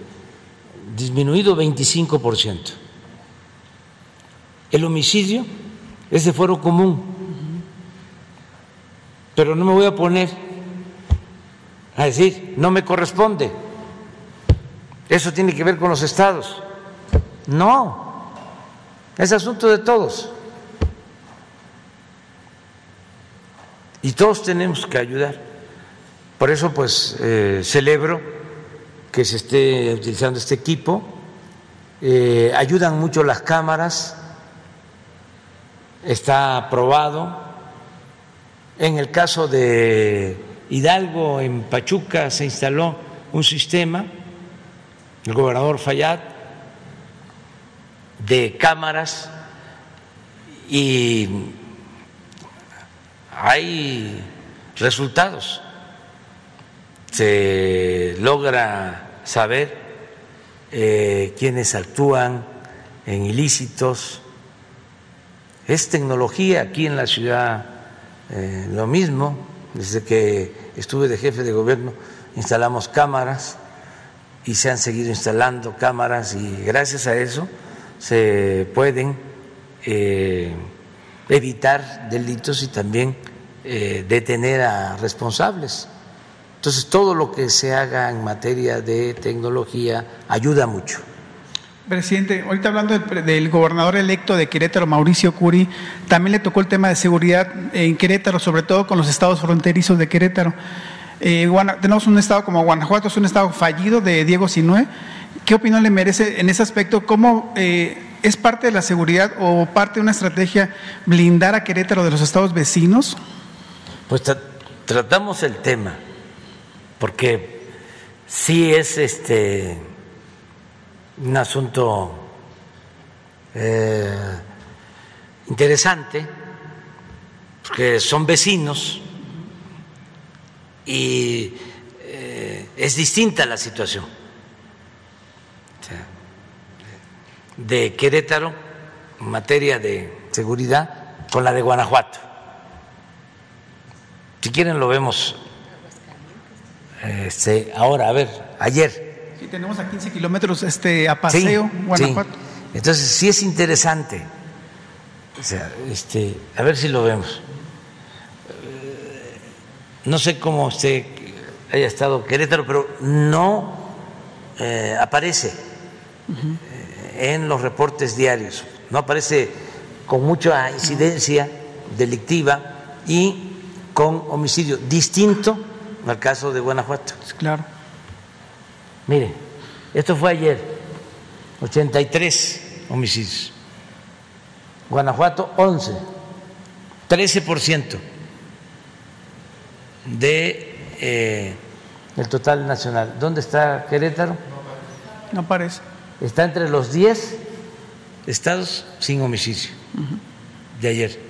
disminuido 25 por ciento. El homicidio es de fuero común, pero no me voy a poner a decir, no me corresponde, eso tiene que ver con los estados. No, es asunto de todos. Y todos tenemos que ayudar. Por eso, pues, eh, celebro que se esté utilizando este equipo. Eh, ayudan mucho las cámaras, está aprobado. En el caso de Hidalgo, en Pachuca, se instaló un sistema, el gobernador Fayad, de cámaras y hay resultados. Se logra saber eh, quiénes actúan en ilícitos. Es tecnología aquí en la ciudad eh, lo mismo. Desde que estuve de jefe de gobierno instalamos cámaras y se han seguido instalando cámaras y gracias a eso se pueden eh, evitar delitos y también detener a responsables. Entonces, todo lo que se haga en materia de tecnología ayuda mucho. Presidente, ahorita hablando del, gobernador electo de Querétaro, Mauricio Curi, también le tocó el tema de seguridad en Querétaro, sobre todo con los estados fronterizos de Querétaro. Eh, tenemos un estado como Guanajuato, es un estado fallido de Diego Sinue. ¿Qué opinión le merece en ese aspecto? ¿Cómo eh, es parte de la seguridad o parte de una estrategia blindar a Querétaro de los estados vecinos? Pues tratamos el tema, porque sí es este un asunto eh, interesante, porque son vecinos y eh, es distinta la situación de Querétaro en materia de seguridad con la de Guanajuato. Si quieren lo vemos este, ahora, a ver, ayer Sí, tenemos a 15 kilómetros este, a paseo, Guanajuato. Entonces, sí es interesante. O sea, este, a ver si lo vemos. No sé cómo usted haya estado Querétaro, pero no eh, aparece eh, en los reportes diarios, no aparece con mucha incidencia delictiva y con homicidio distinto al caso de Guanajuato. Claro. Mire, esto fue ayer, 83 homicidios. Guanajuato, 11, 13% de eh, el total nacional. ¿Dónde está Querétaro? No parece. Está entre los 10 estados sin homicidio de ayer.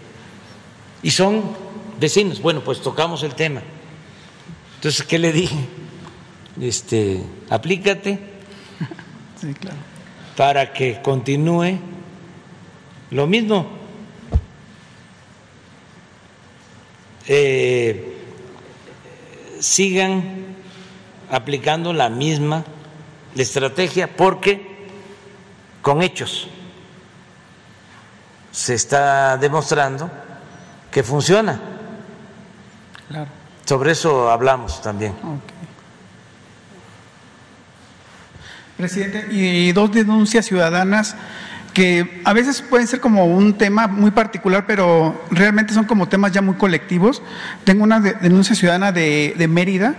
Y son vecinos. Bueno, pues tocamos el tema. Entonces, ¿qué le dije? este, aplícate <laughs> para que continúe lo mismo. Eh, sigan aplicando la misma estrategia porque con hechos se está demostrando que funciona. Claro. Sobre eso hablamos también. Presidente, y dos denuncias ciudadanas que a veces pueden ser como un tema muy particular, pero realmente son como temas ya muy colectivos. Tengo una denuncia ciudadana de, Mérida,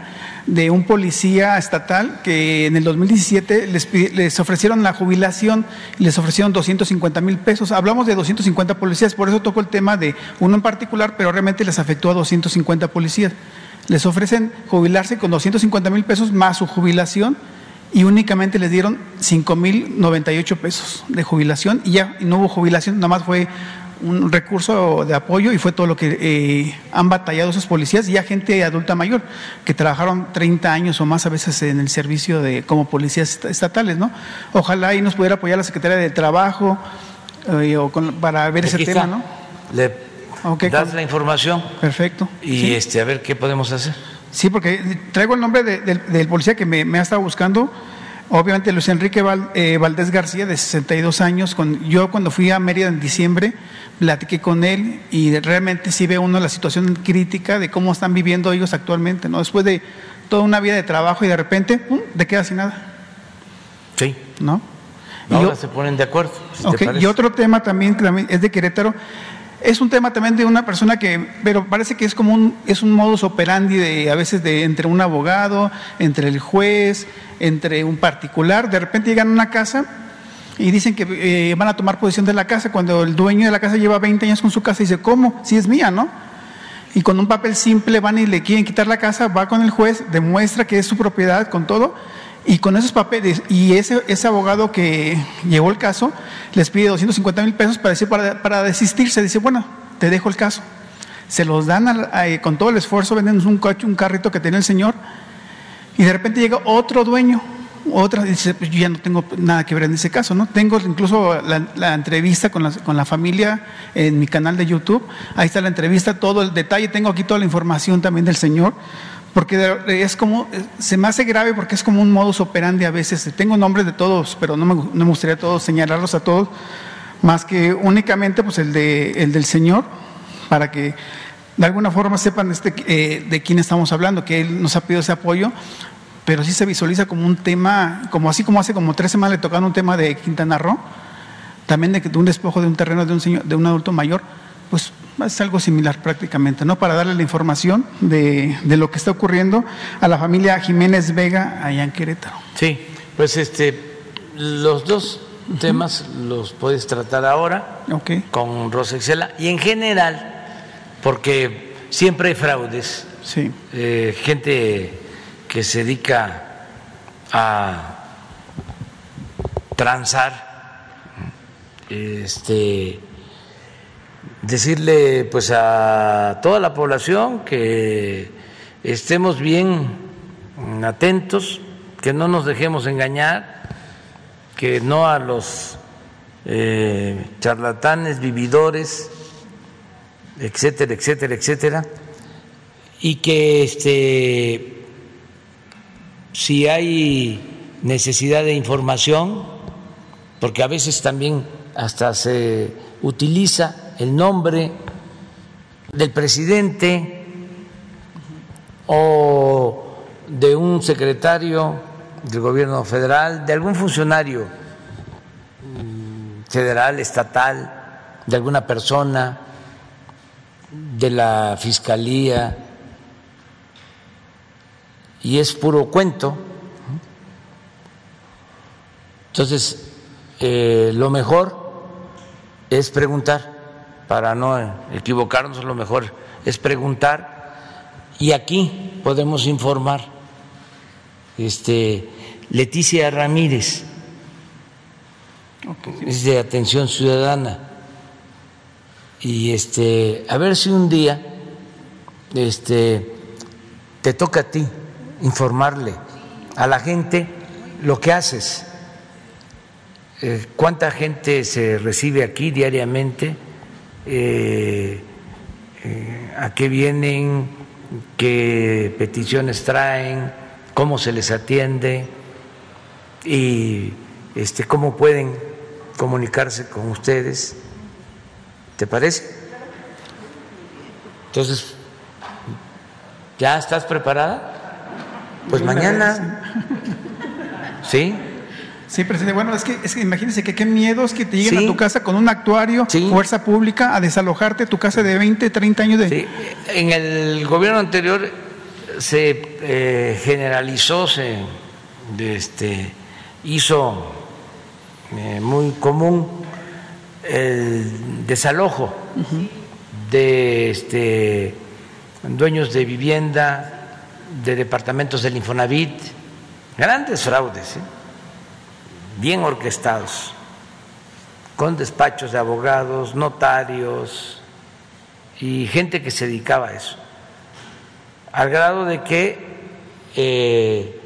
de un policía estatal que en el 2017 les, les ofrecieron la jubilación les ofrecieron 250 mil pesos. Hablamos de 250 policías, por eso toco el tema de uno en particular, pero realmente les afectó a 250 policías. Les ofrecen jubilarse con 250 mil pesos más su jubilación y únicamente les dieron 5.098 pesos de jubilación y ya no hubo jubilación, nada más fue un recurso de apoyo y fue todo lo que eh, han batallado esos policías y ya gente adulta mayor que trabajaron 30 años o más a veces en el servicio de como policías estatales, ¿no? Ojalá ahí nos pudiera apoyar la Secretaría de Trabajo eh, o para ver ese tema, ¿no? Le das la información. Perfecto. Y este a ver qué podemos hacer. Sí, porque traigo el nombre del policía que me, ha estado buscando. Obviamente Luis Enrique eh, Valdés García, de 62 años. Con, yo cuando fui a Mérida en diciembre, platiqué con él y realmente sí ve uno la situación crítica de cómo están viviendo ellos actualmente, ¿no? Después de toda una vida de trabajo y de repente, ¡pum!, te quedas sin nada. Sí. ¿No? Ahora se ponen de acuerdo. y otro tema también que también es de Querétaro es un tema también de una persona que, pero parece que es como un, es un modus operandi de, a veces de entre un abogado, entre el juez, entre un particular. De repente llegan a una casa y dicen que eh, van a tomar posesión de la casa cuando el dueño de la casa lleva 20 años con su casa y dice, ¿cómo? Si es mía, ¿no? Y con un papel simple van y le quieren quitar la casa, va con el juez, demuestra que es su propiedad con todo y con esos papeles, y ese, ese abogado que llevó el caso, les pide 250 mil pesos para, decir, para, para, desistirse. Dice, bueno, te dejo el caso. Se los dan con todo el esfuerzo, venden un coche, un carrito que tenía el señor, y de repente llega otro dueño, otra, dice, pues yo ya no tengo nada que ver en ese caso, ¿no? Tengo incluso la, la entrevista con la, con la, familia en mi canal de YouTube, ahí está la entrevista, todo el detalle, tengo aquí toda la información también del señor porque es como, se me hace grave porque es como un modus operandi a veces. Tengo nombres de todos, pero no me, no me gustaría todos señalarlos a todos, más que únicamente pues el, de, el del Señor, para que de alguna forma sepan este, eh, de quién estamos hablando, que Él nos ha pedido ese apoyo, pero sí se visualiza como un tema, como así como hace como tres semanas le tocaron un tema de Quintana Roo, también de, de un despojo de un terreno de un, señor, de un adulto mayor, pues es algo similar prácticamente, ¿no? Para darle la información de, de, lo que está ocurriendo a la familia Jiménez Vega allá en Querétaro. Sí, pues este, los dos temas los puedes tratar ahora con Rosa Excela y en general, porque siempre hay fraudes, sí. Eh, gente que se dedica a transar, este decirle pues a toda la población que estemos bien atentos, que no nos dejemos engañar, que no a los eh, charlatanes, vividores, etcétera, etcétera, etcétera, y que este, si hay necesidad de información, porque a veces también hasta se utiliza el nombre del presidente o de un secretario del gobierno federal, de algún funcionario mm, federal, estatal, de alguna persona, de la fiscalía, y es puro cuento. Entonces, eh, lo mejor es preguntar para no equivocarnos, lo mejor es preguntar y aquí podemos informar. Este, Leticia Ramírez, es de Atención Ciudadana, y este, a ver si un día este, te toca a ti informarle a la gente lo que haces, eh, cuánta gente se recibe aquí diariamente eh, eh, a qué vienen, qué peticiones traen, cómo se les atiende y este, cómo pueden comunicarse con ustedes. ¿Te parece? Entonces, ¿Ya estás preparada? Pues mañana. ¿Sí? Sí, presidente. Bueno, es que, es que imagínese que qué miedo es que te lleguen Sí. a tu casa con un actuario, Sí. fuerza pública, a desalojarte tu casa de 20, 30 años de... Sí, en el gobierno anterior se eh, generalizó, se este, hizo eh, muy común el desalojo de este, dueños de vivienda, de departamentos del Infonavit, grandes fraudes, ¿eh? Bien orquestados, con despachos de abogados, notarios, y gente que se dedicaba a eso, al grado de que eh,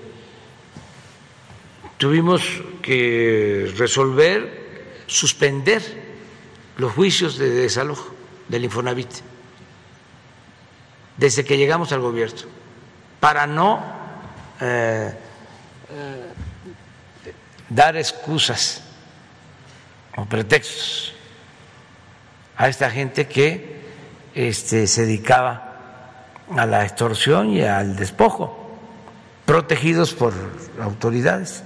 tuvimos que resolver, suspender los juicios de desalojo del Infonavit desde que llegamos al gobierno, para no eh, dar excusas o pretextos a esta gente que este, se dedicaba a la extorsión y al despojo, protegidos por autoridades.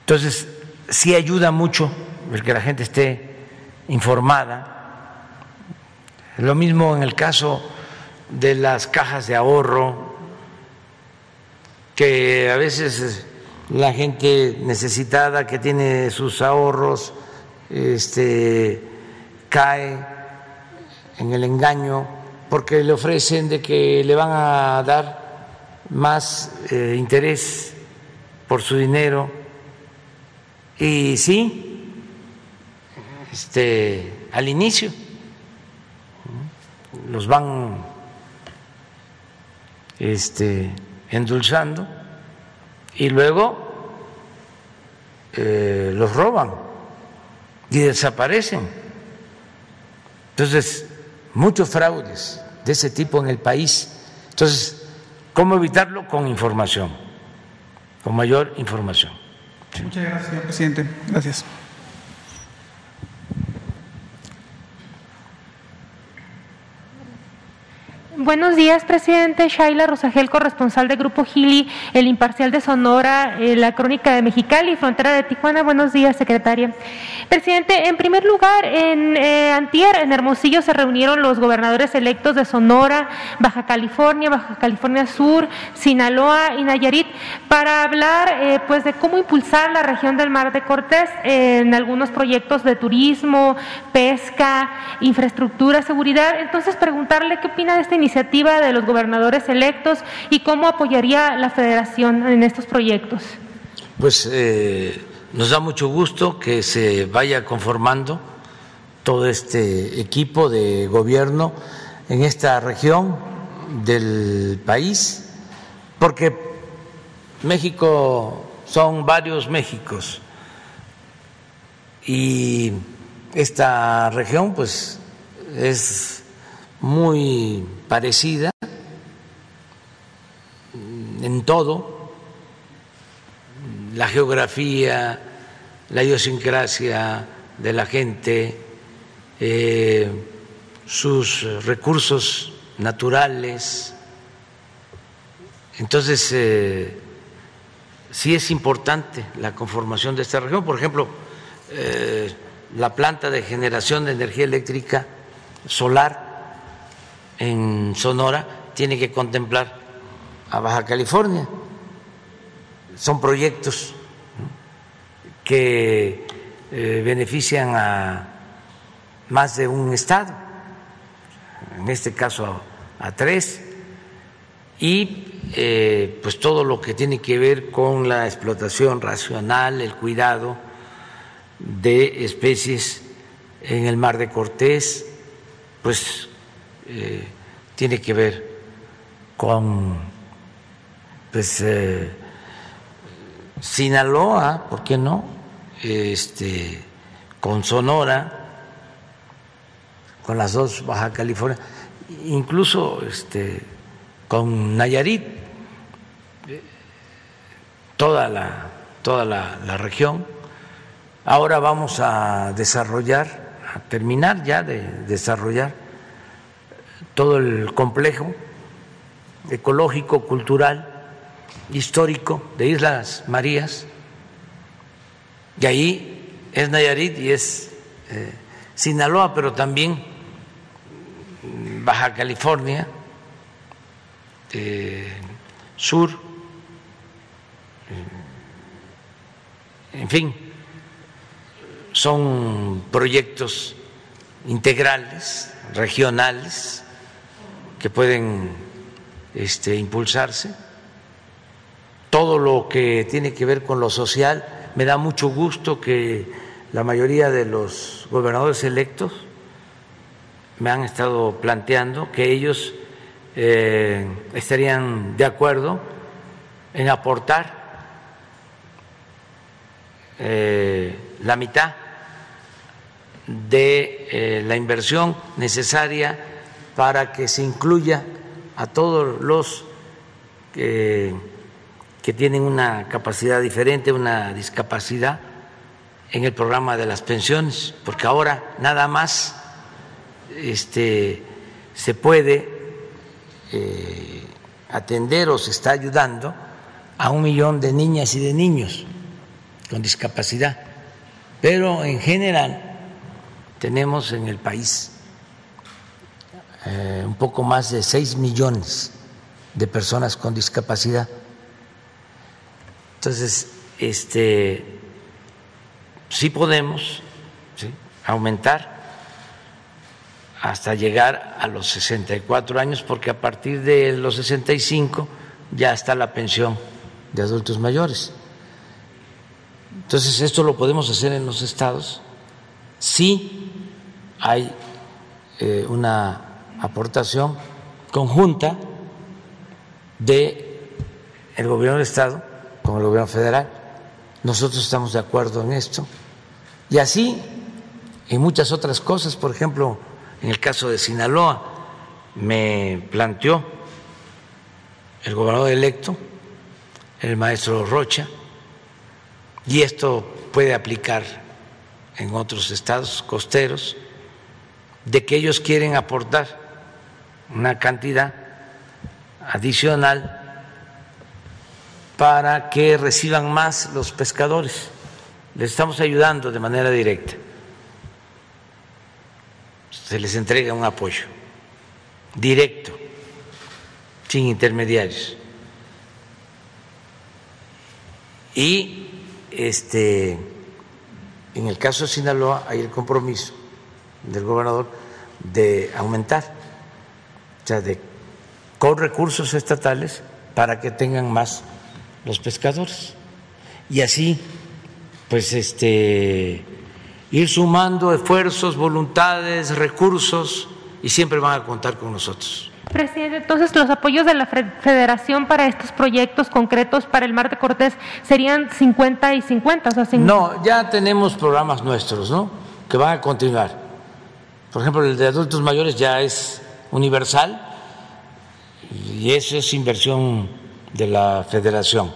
Entonces, sí ayuda mucho el que la gente esté informada. Lo mismo en el caso de las cajas de ahorro, que a veces la gente necesitada que tiene sus ahorros este, cae en el engaño porque le ofrecen de que le van a dar más eh, interés por su dinero. Y sí, este, al inicio los van este, endulzando y luego eh, los roban y desaparecen. Entonces, muchos fraudes de ese tipo en el país. Entonces, ¿cómo evitarlo? Con información, con mayor información. Muchas gracias, señor presidente. Gracias. Buenos días, presidente. Shaila Rosagel, corresponsal de Grupo Gili, El Imparcial de Sonora, eh, La Crónica de Mexicali, Frontera de Tijuana. Buenos días, secretaria. Presidente, en primer lugar, en eh, Antier, en Hermosillo, se reunieron los gobernadores electos de Sonora, Baja California, Baja California Sur, Sinaloa y Nayarit para hablar eh, pues de cómo impulsar la región del Mar de Cortés en algunos proyectos de turismo, pesca, infraestructura, seguridad. Entonces, preguntarle qué opina de esta iniciativa de los gobernadores electos y cómo apoyaría la federación en estos proyectos. Pues eh, nos da mucho gusto que se vaya conformando todo este equipo de gobierno en esta región del país, porque México son varios Méxicos y esta región pues es muy parecida en todo, la geografía, la idiosincrasia de la gente, eh, sus recursos naturales. Entonces, eh, sí es importante la conformación de esta región. Por ejemplo, eh, la planta de generación de energía eléctrica solar en Sonora tiene que contemplar a Baja California. Son proyectos que eh, benefician a más de un estado, en este caso a, tres, y eh, pues todo lo que tiene que ver con la explotación racional, el cuidado de especies en el mar de Cortés, pues eh, tiene que ver con pues eh, Sinaloa, ¿por qué no? Este, con Sonora, con las dos Baja California, incluso este, con Nayarit, toda la, toda la, la región. Ahora vamos a desarrollar, a terminar ya de desarrollar todo el complejo ecológico, cultural, histórico de Islas Marías. Y ahí es Nayarit y es eh, Sinaloa, pero también Baja California, eh, Sur, en fin, son proyectos integrales, regionales, que pueden este, impulsarse. Todo lo que tiene que ver con lo social, me da mucho gusto que la mayoría de los gobernadores electos me han estado planteando que ellos eh, estarían de acuerdo en aportar eh, la mitad de eh, la inversión necesaria para que se incluya a todos los que, tienen una capacidad diferente, una discapacidad en el programa de las pensiones, porque ahora nada más este, se puede eh, atender o se está ayudando a un millón de niñas y de niños con discapacidad, pero en general tenemos en el país eh, un poco más de 6 millones de personas con discapacidad. Entonces, este, sí podemos aumentar hasta llegar a los 64 años, porque a partir de los 65 ya está la pensión de adultos mayores. Entonces, esto lo podemos hacer en los estados si hay eh, una aportación conjunta de el gobierno del estado con el gobierno federal. Nosotros estamos de acuerdo en esto. Y así en muchas otras cosas, por ejemplo, en el caso de Sinaloa, me planteó el gobernador electo, el maestro Rocha, y esto puede aplicar en otros estados costeros, de que ellos quieren aportar una cantidad adicional para que reciban más los pescadores. Les estamos ayudando de manera directa se les entrega un apoyo directo, sin intermediarios. Y este, en el caso de Sinaloa hay el compromiso del gobernador de aumentar, o sea, de, con recursos estatales para que tengan más los pescadores. Y así, pues este ir sumando esfuerzos, voluntades, recursos y siempre van a contar con nosotros. Presidente, entonces los apoyos de la Federación para estos proyectos concretos para el Mar de Cortés serían 50 y 50. O No, ya tenemos programas nuestros, ¿no? Que van a continuar. Por ejemplo, el de adultos mayores ya es universal y eso es inversión de la Federación.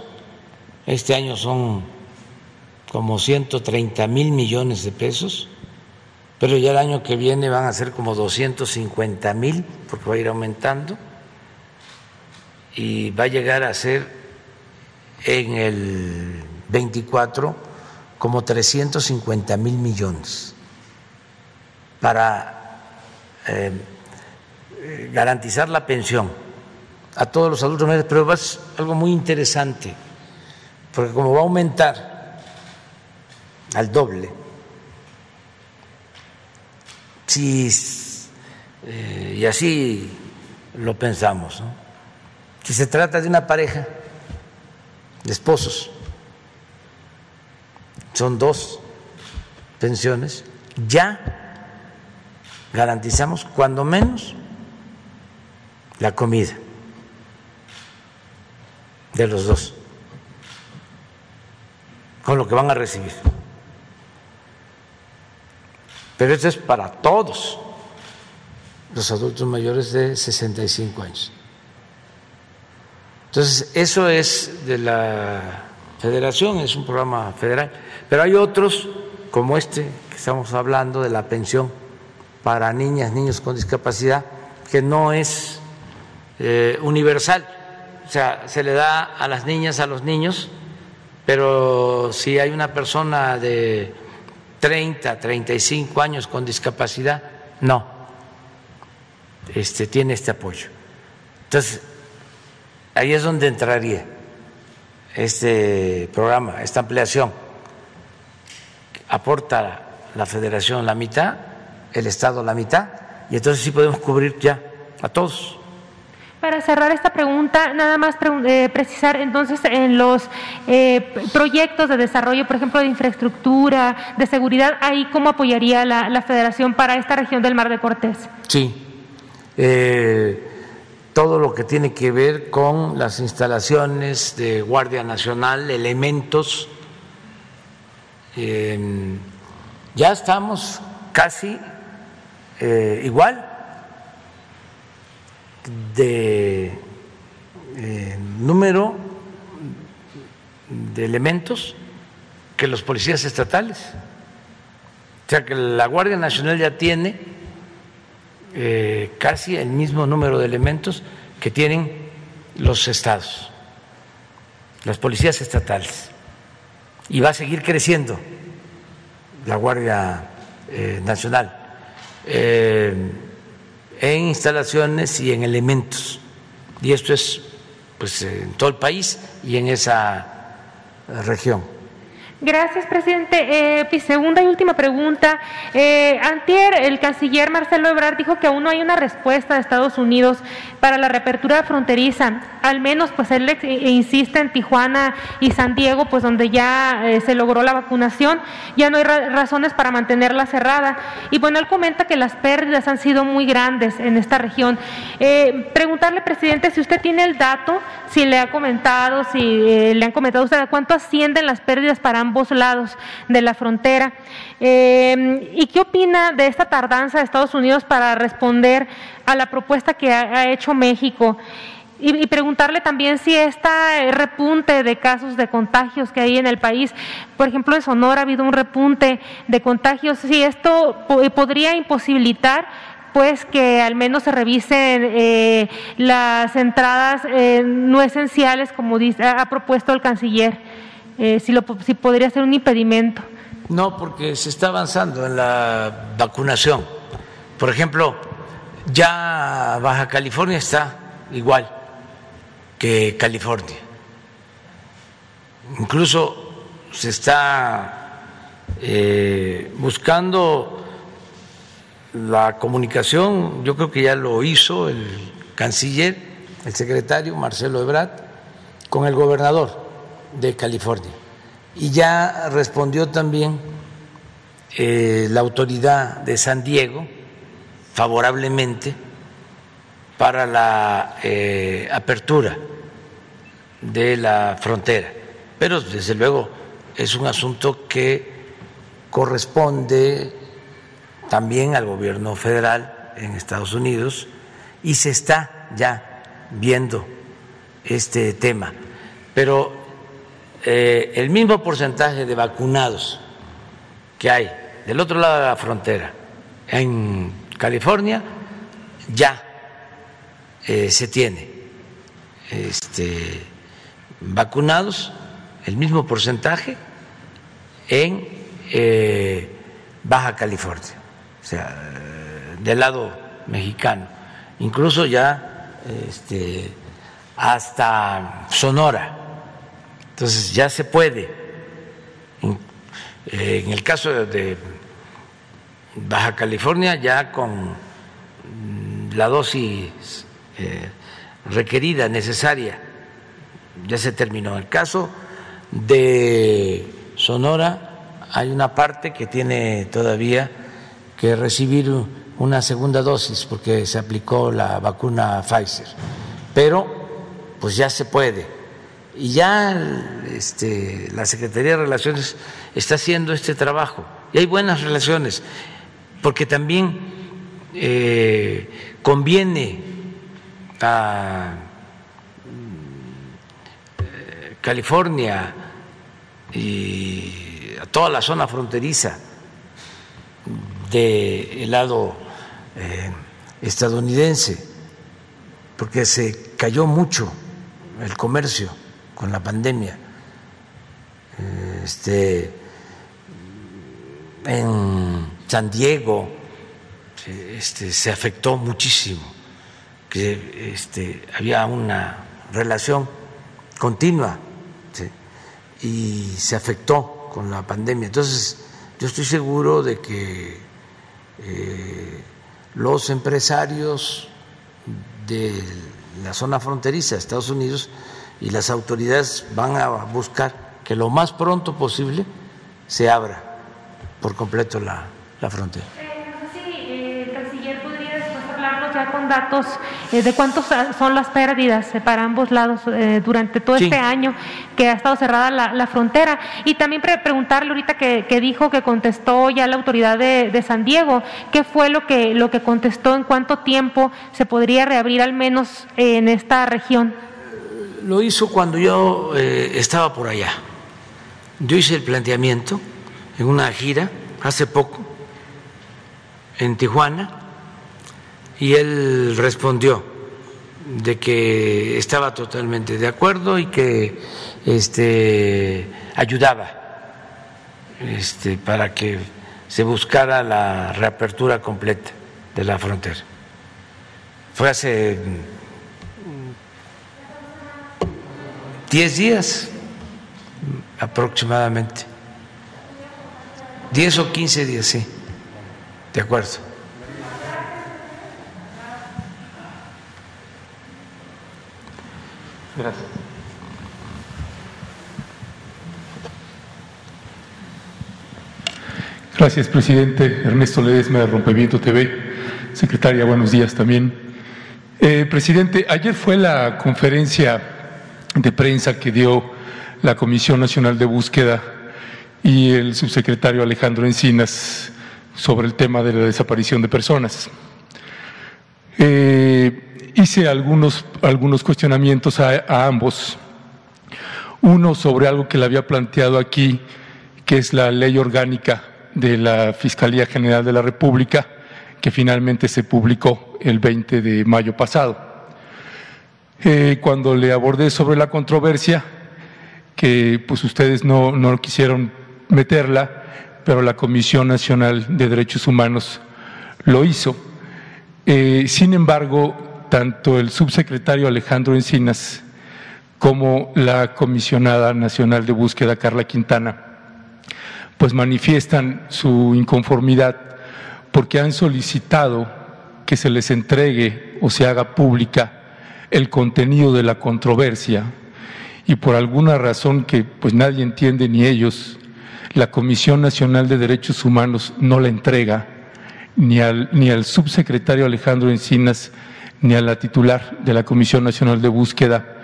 Este año son como 130 mil millones de pesos, pero ya el año que viene van a ser como 250 mil, porque va a ir aumentando, y va a llegar a ser en el 24 como 350 mil millones para eh, garantizar la pensión a todos los adultos mayores, pero ser algo muy interesante, porque como va a aumentar al doble. Si, eh, y así lo pensamos, si se trata de una pareja de esposos, son dos pensiones, ya garantizamos cuando menos la comida de los dos, con lo que van a recibir pero esto es para todos los adultos mayores de 65 años. Entonces, eso es de la federación, es un programa federal, pero hay otros como este que estamos hablando de la pensión para niñas, niños con discapacidad, que no es eh, universal, o sea, se le da a las niñas, a los niños, pero si hay una persona de 30, 35 años con discapacidad, no, este, tiene este apoyo. Entonces, ahí es donde entraría este programa, esta ampliación. Aporta la federación la mitad, el Estado la mitad, y entonces sí podemos cubrir ya a todos. Para cerrar esta pregunta, nada más eh, precisar entonces en los eh, proyectos de desarrollo, por ejemplo, de infraestructura, de seguridad, ahí cómo apoyaría la, federación para esta región del Mar de Cortés. Sí, eh, todo lo que tiene que ver con las instalaciones de Guardia Nacional, elementos, ya estamos casi igual de eh, número de elementos que los policías estatales. O sea que la Guardia Nacional ya tiene eh, casi el mismo número de elementos que tienen los estados, las policías estatales. Y va a seguir creciendo la Guardia eh, Nacional en instalaciones y en elementos. Y esto es pues en todo el país y en esa región. Gracias, presidente. Eh, segunda y última pregunta. Eh, antier, el canciller Marcelo Ebrard dijo que aún no hay una respuesta de Estados Unidos para la reapertura fronteriza. Al menos, pues él insiste en Tijuana y San Diego, pues donde ya eh, se logró la vacunación, ya no hay razones para mantenerla cerrada. Y bueno, él comenta que las pérdidas han sido muy grandes en esta región. Eh, preguntarle, presidente, si usted tiene el dato, si le ha comentado, si le han comentado usted cuánto ascienden las pérdidas para ambos lados de la frontera. Eh, ¿Y qué opina de esta tardanza de Estados Unidos para responder a la propuesta que ha, hecho México? Y, preguntarle también si este repunte de casos de contagios que hay en el país, por ejemplo en Sonora ha habido un repunte de contagios, si esto podría imposibilitar pues que al menos se revisen eh, las entradas eh, no esenciales como ha propuesto el canciller. Eh, si, lo, si podría ser un impedimento. No, porque se está avanzando en la vacunación. Por ejemplo, ya Baja California está igual que California. Incluso se está eh, buscando la comunicación, yo creo que ya lo hizo el canciller, el secretario Marcelo Ebrard, con el gobernador de California. Y ya respondió también eh, la autoridad de San Diego favorablemente para la eh, apertura de la frontera. Pero desde luego es un asunto que corresponde también al gobierno federal en Estados Unidos y se está ya viendo este tema. Pero eh, el mismo porcentaje de vacunados que hay del otro lado de la frontera, en California, ya eh, se tiene este, vacunados, el mismo porcentaje en eh, Baja California, o sea, del lado mexicano, incluso ya este, hasta Sonora entonces ya se puede. En, el caso de Baja California, ya con la dosis eh, requerida, necesaria, ya se terminó. En el caso de Sonora, hay una parte que tiene todavía que recibir una segunda dosis porque se aplicó la vacuna Pfizer. Pero, pues ya se puede y ya este, la Secretaría de Relaciones está haciendo este trabajo. Y hay buenas relaciones, porque también eh, conviene a eh, California y a toda la zona fronteriza del lado eh, estadounidense porque se cayó mucho el comercio con la pandemia. Este, en San Diego este, se afectó muchísimo, que este, había una relación continua y se afectó con la pandemia. Entonces, yo estoy seguro de que eh, los empresarios de la zona fronteriza de Estados Unidos y las autoridades van a buscar que lo más pronto posible se abra por completo la, la frontera ya con datos eh, de cuántos son las pérdidas para ambos lados eh, durante todo este año que ha estado cerrada la, frontera. Y también preguntarle ahorita que, dijo que contestó ya la autoridad de, San Diego, ¿qué fue lo que, lo que contestó? ¿En cuánto tiempo se podría reabrir al menos en esta región? Lo hizo cuando yo eh, estaba por allá. Yo hice el planteamiento en una gira hace poco en Tijuana y él respondió de que estaba totalmente de acuerdo y que este, ayudaba este, para que se buscara la reapertura completa de la frontera. Fue hace 10 días aproximadamente. 10 o 15 días, sí, de acuerdo. Gracias. Gracias, presidente. Ernesto Ledesma de Rompimiento TV. Secretaria, buenos días también. Eh, presidente, ayer fue la conferencia de prensa que dio la Comisión Nacional de Búsqueda y el subsecretario Alejandro Encinas sobre el tema de la desaparición de personas. Eh, hice algunos, algunos cuestionamientos a, ambos. Uno sobre algo que le había planteado aquí, que es la ley orgánica de la Fiscalía General de la República, que finalmente se publicó el 20 de mayo pasado. Eh, cuando le abordé sobre la controversia, que pues ustedes no, no quisieron meterla, pero la Comisión Nacional de Derechos Humanos lo hizo. Eh, sin embargo, tanto el subsecretario Alejandro Encinas como la comisionada nacional de búsqueda Carla Quintana, pues manifiestan su inconformidad porque han solicitado que se les entregue o se haga pública el contenido de la controversia y por alguna razón que pues nadie entiende ni ellos, la Comisión Nacional de Derechos Humanos no la entrega ni al, ni al subsecretario Alejandro Encinas ni a la titular de la Comisión Nacional de Búsqueda.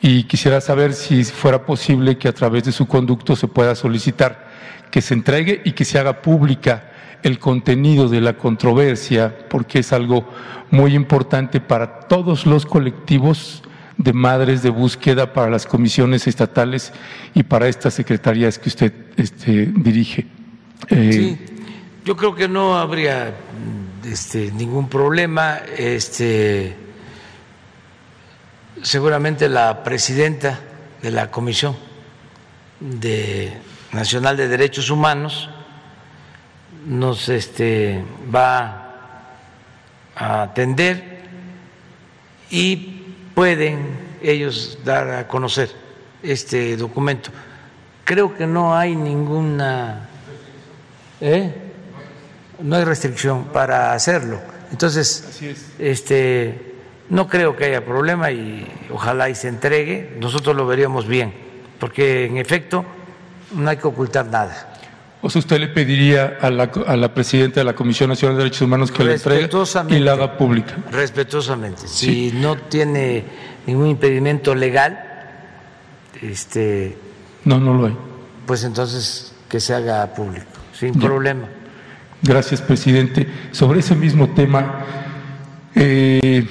Y quisiera saber si fuera posible que a través de su conducto se pueda solicitar que se entregue y que se haga pública el contenido de la controversia, porque es algo muy importante para todos los colectivos de madres de búsqueda, para las comisiones estatales y para estas secretarías que usted este, dirige. Eh, sí, yo creo que no habría este, ningún problema. Este, seguramente la presidenta de la Comisión de Nacional de Derechos Humanos nos este, va a atender y pueden ellos dar a conocer este documento. Creo que no hay ninguna... ¿eh? no hay restricción para hacerlo. Entonces, este, no creo que haya problema y ojalá y se entregue. Nosotros lo veríamos bien, porque en efecto no hay que ocultar nada. O sea, usted le pediría a la, a la presidenta de la Comisión Nacional de Derechos Humanos que la entregue y la haga pública. Respetuosamente. Si no tiene ningún impedimento legal, este. No, no lo hay. Pues entonces que se haga público, sin problema. Gracias, presidente. Sobre ese mismo tema, eh,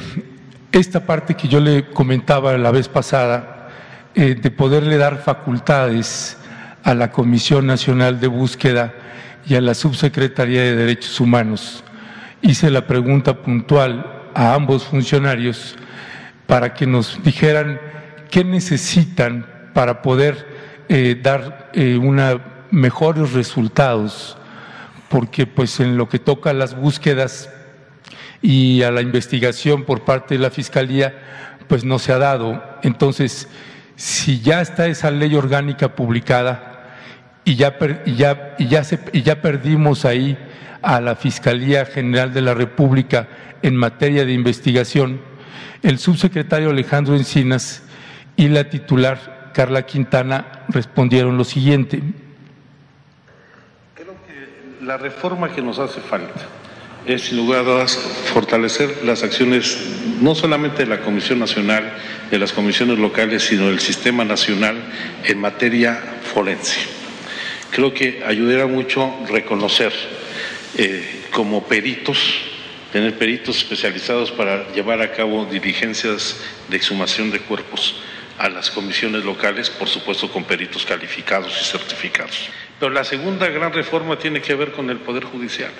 esta parte que yo le comentaba la vez pasada, eh, de poderle dar facultades a la Comisión Nacional de Búsqueda y a la Subsecretaría de Derechos Humanos, hice la pregunta puntual a ambos funcionarios para que nos dijeran qué necesitan para poder eh, dar eh, una, mejores resultados, porque pues en lo que toca a las búsquedas y a la investigación por parte de la Fiscalía, pues no se ha dado. Entonces, si ya está esa ley orgánica publicada y ya, ya, ya, ya perdimos ahí a la Fiscalía General de la República en materia de investigación, el subsecretario Alejandro Encinas y la titular Carla Quintana respondieron lo siguiente. Creo que la reforma que nos hace falta es, sin lugar a dudas, fortalecer las acciones no solamente de la Comisión Nacional, de las comisiones locales, sino del sistema nacional en materia forense. Creo que ayudará mucho reconocer eh, como peritos, tener peritos especializados para llevar a cabo diligencias de exhumación de cuerpos a las comisiones locales, por supuesto con peritos calificados y certificados. Pero la segunda gran reforma tiene que ver con el Poder Judicial.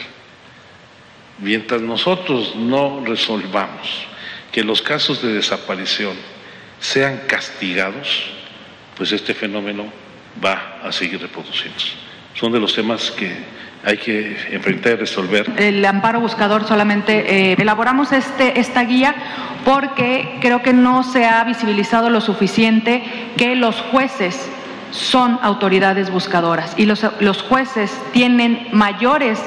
Mientras nosotros no resolvamos que los casos de desaparición sean castigados, pues este fenómeno va a seguir reproduciéndose. Son de los temas que hay que enfrentar y resolver. El amparo buscador solamente eh, elaboramos este, esta guía porque creo que no se ha visibilizado lo suficiente que los jueces son autoridades buscadoras y los, los jueces tienen mayores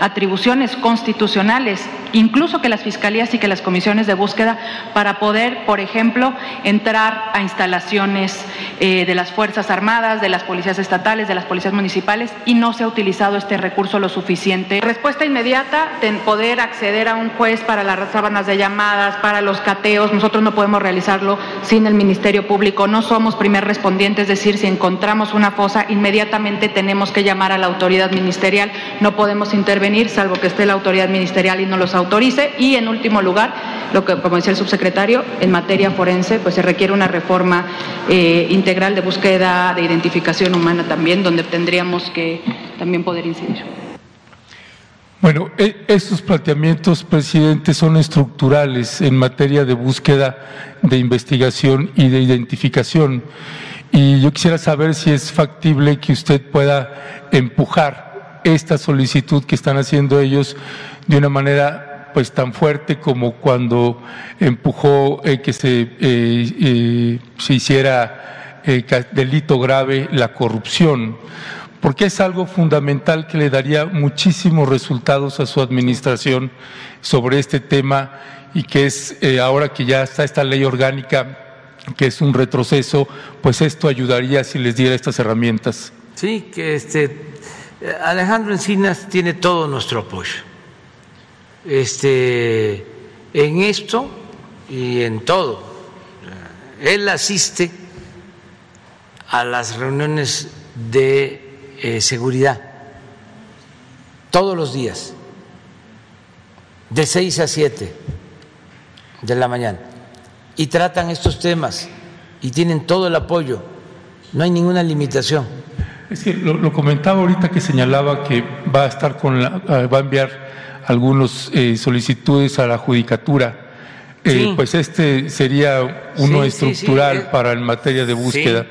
atribuciones constitucionales, incluso que las fiscalías y que las comisiones de búsqueda, para poder, por ejemplo, entrar a instalaciones eh, de las Fuerzas Armadas, de las policías estatales, de las policías municipales, y no se ha utilizado este recurso lo suficiente. Respuesta inmediata, poder acceder a un juez para las sábanas de llamadas, para los cateos, nosotros no podemos realizarlo sin el Ministerio Público, no somos primer respondiente, es decir, si encontramos una fosa, inmediatamente tenemos que llamar a la autoridad ministerial, no podemos intervenir salvo que esté la autoridad ministerial y no los autorice. Y en último lugar, lo que, como decía el subsecretario, en materia forense, pues se requiere una reforma eh, integral de búsqueda de identificación humana también, donde tendríamos que también poder incidir. Bueno, e, estos planteamientos, presidente, son estructurales en materia de búsqueda, de investigación y de identificación. Y yo quisiera saber si es factible que usted pueda empujar esta solicitud que están haciendo ellos de una manera pues tan fuerte como cuando empujó eh, que se, eh, eh, se hiciera delito grave la corrupción, porque es algo fundamental que le daría muchísimos resultados a su administración sobre este tema y que es ahora que ya está esta ley orgánica que es un retroceso, pues esto ayudaría si les diera estas herramientas. Sí, que este Alejandro Encinas tiene todo nuestro apoyo. Este, en esto y en todo. Él asiste a las reuniones de eh, seguridad todos los días, de 6 a 7 de la mañana, y tratan estos temas y tienen todo el apoyo, no hay ninguna limitación. Es que lo, comentaba ahorita que señalaba que va a estar con la, va a enviar algunas eh, solicitudes a la judicatura. Eh, pues este sería uno estructural eh, para en materia de búsqueda.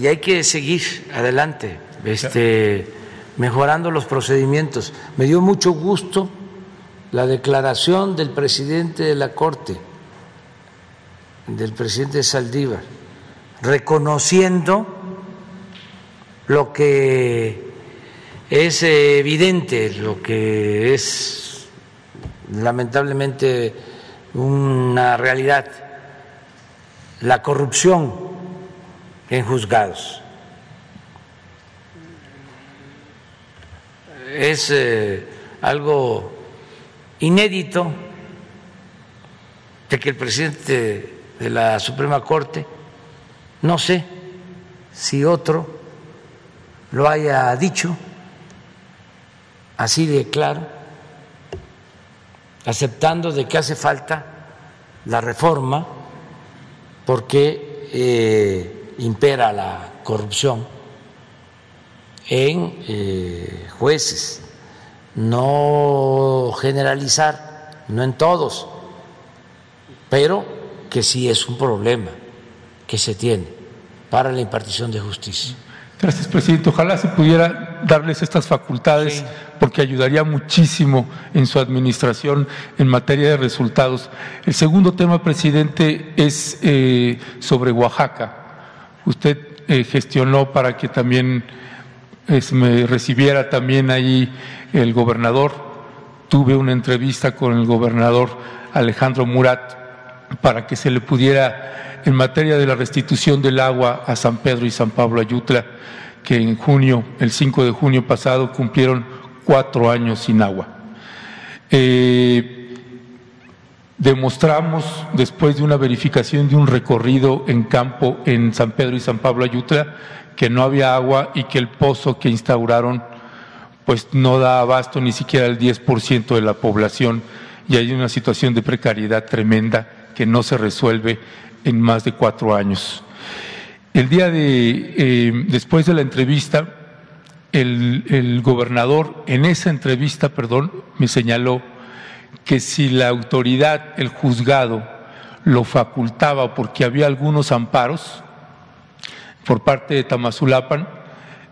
Y hay que seguir adelante, este, mejorando los procedimientos. Me dio mucho gusto la declaración del presidente de la Corte, del presidente Saldívar, reconociendo lo que es evidente, lo que es lamentablemente una realidad, la corrupción en juzgados. Es eh, algo inédito de que el presidente de la Suprema Corte, no sé si otro, lo haya dicho así de claro, aceptando de que hace falta la reforma porque eh, impera la corrupción en eh, jueces, no generalizar, no en todos, pero que sí es un problema que se tiene para la impartición de justicia. Gracias, presidente. Ojalá se pudiera darles estas facultades porque ayudaría muchísimo en su administración en materia de resultados. El segundo tema, presidente, es eh, sobre Oaxaca. Usted eh, gestionó para que también me recibiera también ahí el gobernador. Tuve una entrevista con el gobernador Alejandro Murat para que se le pudiera, en materia de la restitución del agua a San Pedro y San Pablo Ayutla, que en junio, el 5 de junio pasado, cumplieron cuatro años sin agua. Eh, demostramos, después de una verificación de un recorrido en campo en San Pedro y San Pablo Ayutla, que no había agua y que el pozo que instauraron pues no da abasto ni siquiera al 10% de la población y hay una situación de precariedad tremenda que no se resuelve en más de cuatro años. El día de, eh, después de la entrevista, el, gobernador en esa entrevista, perdón, me señaló que si la autoridad, el juzgado, lo facultaba porque había algunos amparos por parte de Tamazulapan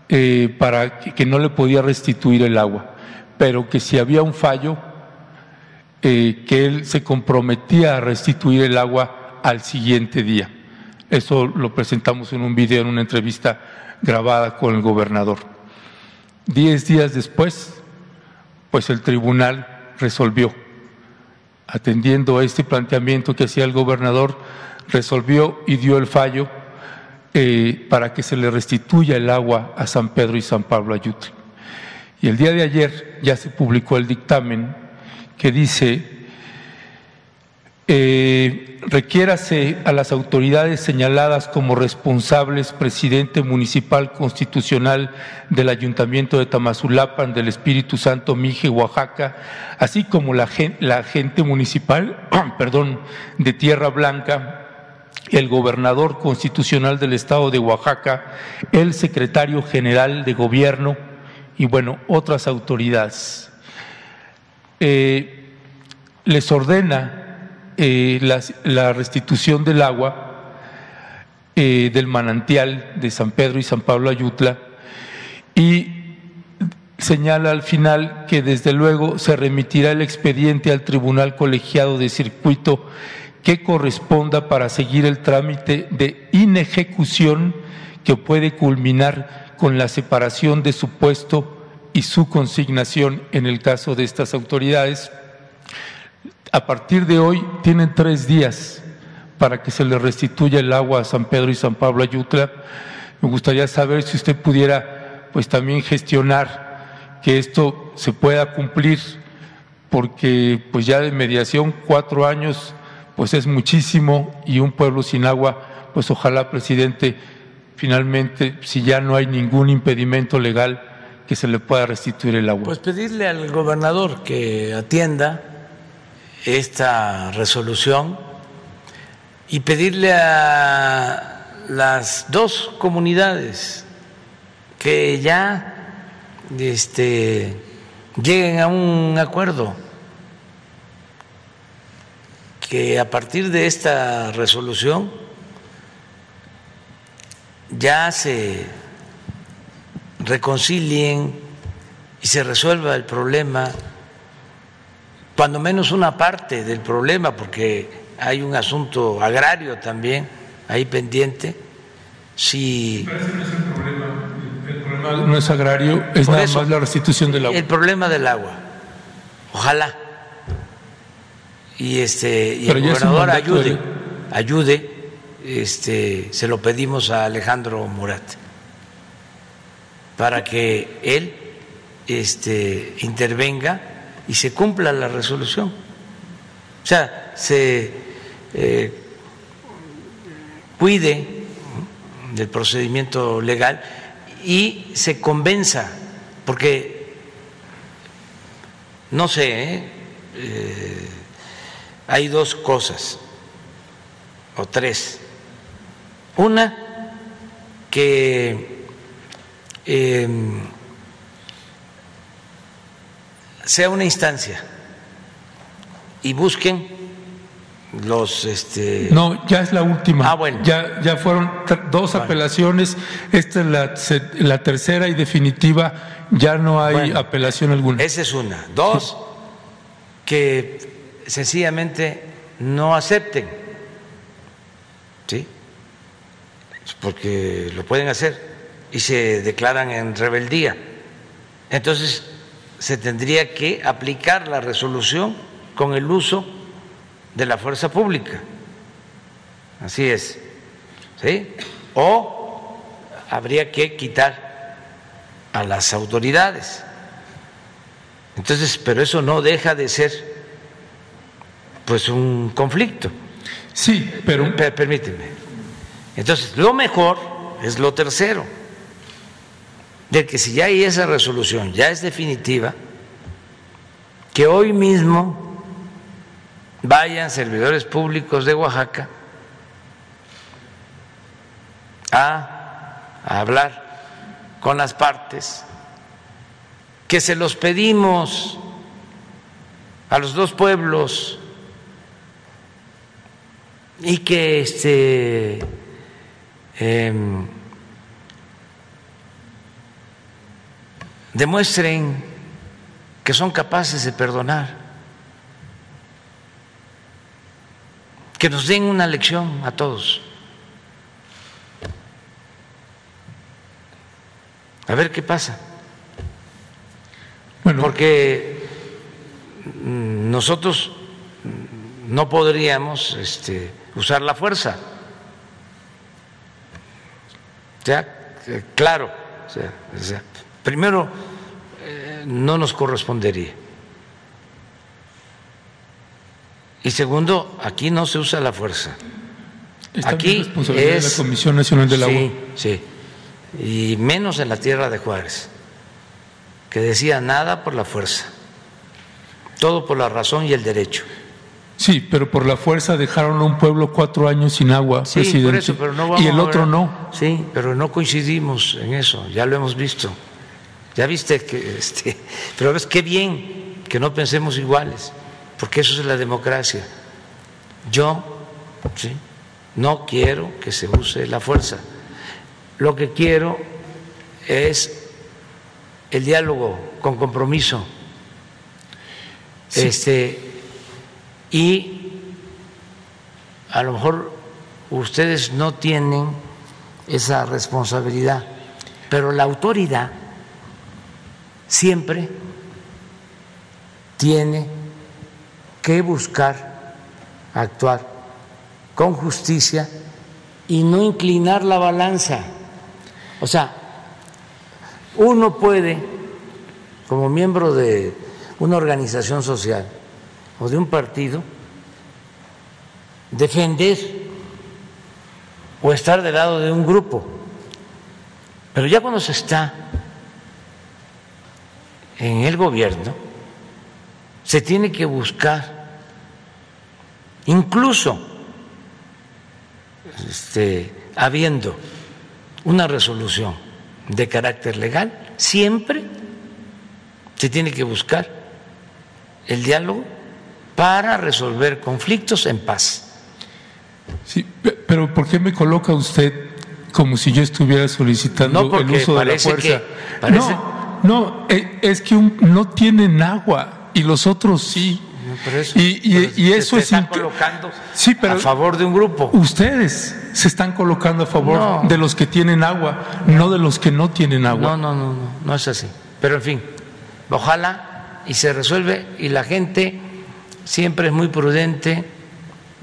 eh, para que no le podía restituir el agua, pero que si había un fallo, eh, que él se comprometía a restituir el agua al siguiente día. Eso lo presentamos en un video, en una entrevista grabada con el gobernador. Diez días después, pues el tribunal resolvió, atendiendo a este planteamiento que hacía el gobernador, resolvió y dio el fallo eh, para que se le restituya el agua a San Pedro y San Pablo Ayutla. Y el día de ayer ya se publicó el dictamen que dice, eh, requiérase a las autoridades señaladas como responsables, presidente municipal constitucional del Ayuntamiento de Tamazulapan, del Espíritu Santo, Mije, Oaxaca, así como la, la gente municipal, <clears throat> perdón, de Tierra Blanca, el gobernador constitucional del Estado de Oaxaca, el secretario general de gobierno y, bueno, otras autoridades. Eh, les ordena eh, la, restitución del agua eh, del manantial de San Pedro y San Pablo Ayutla y señala al final que desde luego se remitirá el expediente al Tribunal Colegiado de Circuito que corresponda para seguir el trámite de inejecución que puede culminar con la separación de su puesto y su consignación en el caso de estas autoridades. A partir de hoy tienen tres días para que se le restituya el agua a San Pedro y San Pablo Ayutla. Me gustaría saber si usted pudiera pues también gestionar que esto se pueda cumplir, porque pues ya de mediación cuatro años pues es muchísimo y un pueblo sin agua, pues ojalá, presidente, finalmente, si ya no hay ningún impedimento legal, que se le pueda restituir el agua. Pues pedirle al gobernador que atienda esta resolución y pedirle a las dos comunidades que ya este, lleguen a un acuerdo, que a partir de esta resolución ya se reconcilien y se resuelva el problema, cuando menos una parte del problema, porque hay un asunto agrario también ahí pendiente. Si el problema no es agrario, es nada más la restitución del agua. El problema del agua, ojalá. Y este y el gobernador ayude, ayude, este, se lo pedimos a Alejandro Murat para que él este, intervenga y se cumpla la resolución. O sea, se eh, cuide del procedimiento legal y se convenza, porque no sé, ¿eh? Eh, hay dos cosas, o tres. Una, que Em, sea una instancia y busquen los este No, ya es la última. Ah, bueno. Ya, ya fueron dos apelaciones. Esta es la, la tercera y definitiva. Ya no hay Bueno. apelación alguna. Esa es una. Dos, que sencillamente no acepten. ¿Sí? Porque lo pueden hacer y se declaran en rebeldía. Entonces, se tendría que aplicar la resolución con el uso de la fuerza pública. Así es. ¿Sí? O habría que quitar a las autoridades. Entonces, pero eso no deja de ser pues un conflicto. Sí, pero Per- Permíteme. Entonces, lo mejor es lo tercero, de que si ya hay esa resolución, ya es definitiva, que hoy mismo vayan servidores públicos de Oaxaca a, hablar con las partes, que se los pedimos a los dos pueblos y que este em, demuestren que son capaces de perdonar, que nos den una lección a todos. A ver qué pasa, bueno, porque mm, nosotros no podríamos este, usar la fuerza. O sea, eh, claro, o sea, primero no nos correspondería. Y segundo, aquí no se usa la fuerza. Aquí responsabilidad de es la Comisión Nacional del Agua. Sí, sí. Y menos en la tierra de Juárez, que decía nada por la fuerza, todo por la razón y el derecho. Sí, pero por la fuerza dejaron a un pueblo cuatro años sin agua, Sí, presidente. por eso, pero no vamos y el otro no. Sí, pero no coincidimos en eso, ya lo hemos visto. Ya viste que, este, pero ves qué bien que no pensemos iguales, porque eso es la democracia. Yo, sí, no quiero que se use la fuerza. Lo que quiero es el diálogo con compromiso. Este, y a lo mejor ustedes no tienen esa responsabilidad, pero la autoridad siempre tiene que buscar actuar con justicia y no inclinar la balanza. O sea, uno puede, como miembro de una organización social o de un partido, defender o estar del lado de un grupo. Pero ya cuando se está en el gobierno, se tiene que buscar, incluso este, habiendo una resolución de carácter legal, siempre se tiene que buscar el diálogo para resolver conflictos en paz. Sí, pe- pero ¿por qué me coloca usted como si yo estuviera solicitando No, porque el uso de la fuerza? que- parece- No, no, eh, es que un- no tienen agua y los otros sí. Eso, Y- y- pero y se eso es colocando Sí, pero- a favor de un grupo. Ustedes se están colocando a favor No. de los que tienen agua, no de los que no tienen agua. No, no, no, no, no es así. Pero en fin, ojalá y se resuelve y la gente siempre es muy prudente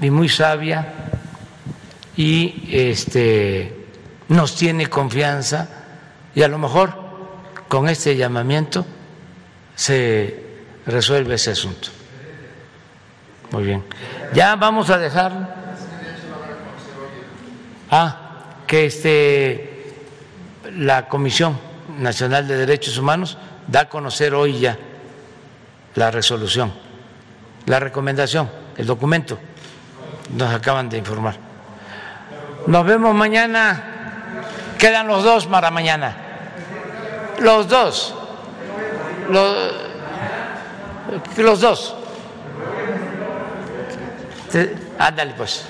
y muy sabia y este nos tiene confianza y a lo mejor con este llamamiento se resuelve ese asunto. Muy bien. Ya vamos a dejar. Ah, que este la Comisión Nacional de Derechos Humanos da a conocer hoy ya la resolución, la recomendación, el documento. Nos acaban de informar. Nos vemos mañana. Quedan los dos para mañana. Los dos. Los, los dos. Ándale, pues.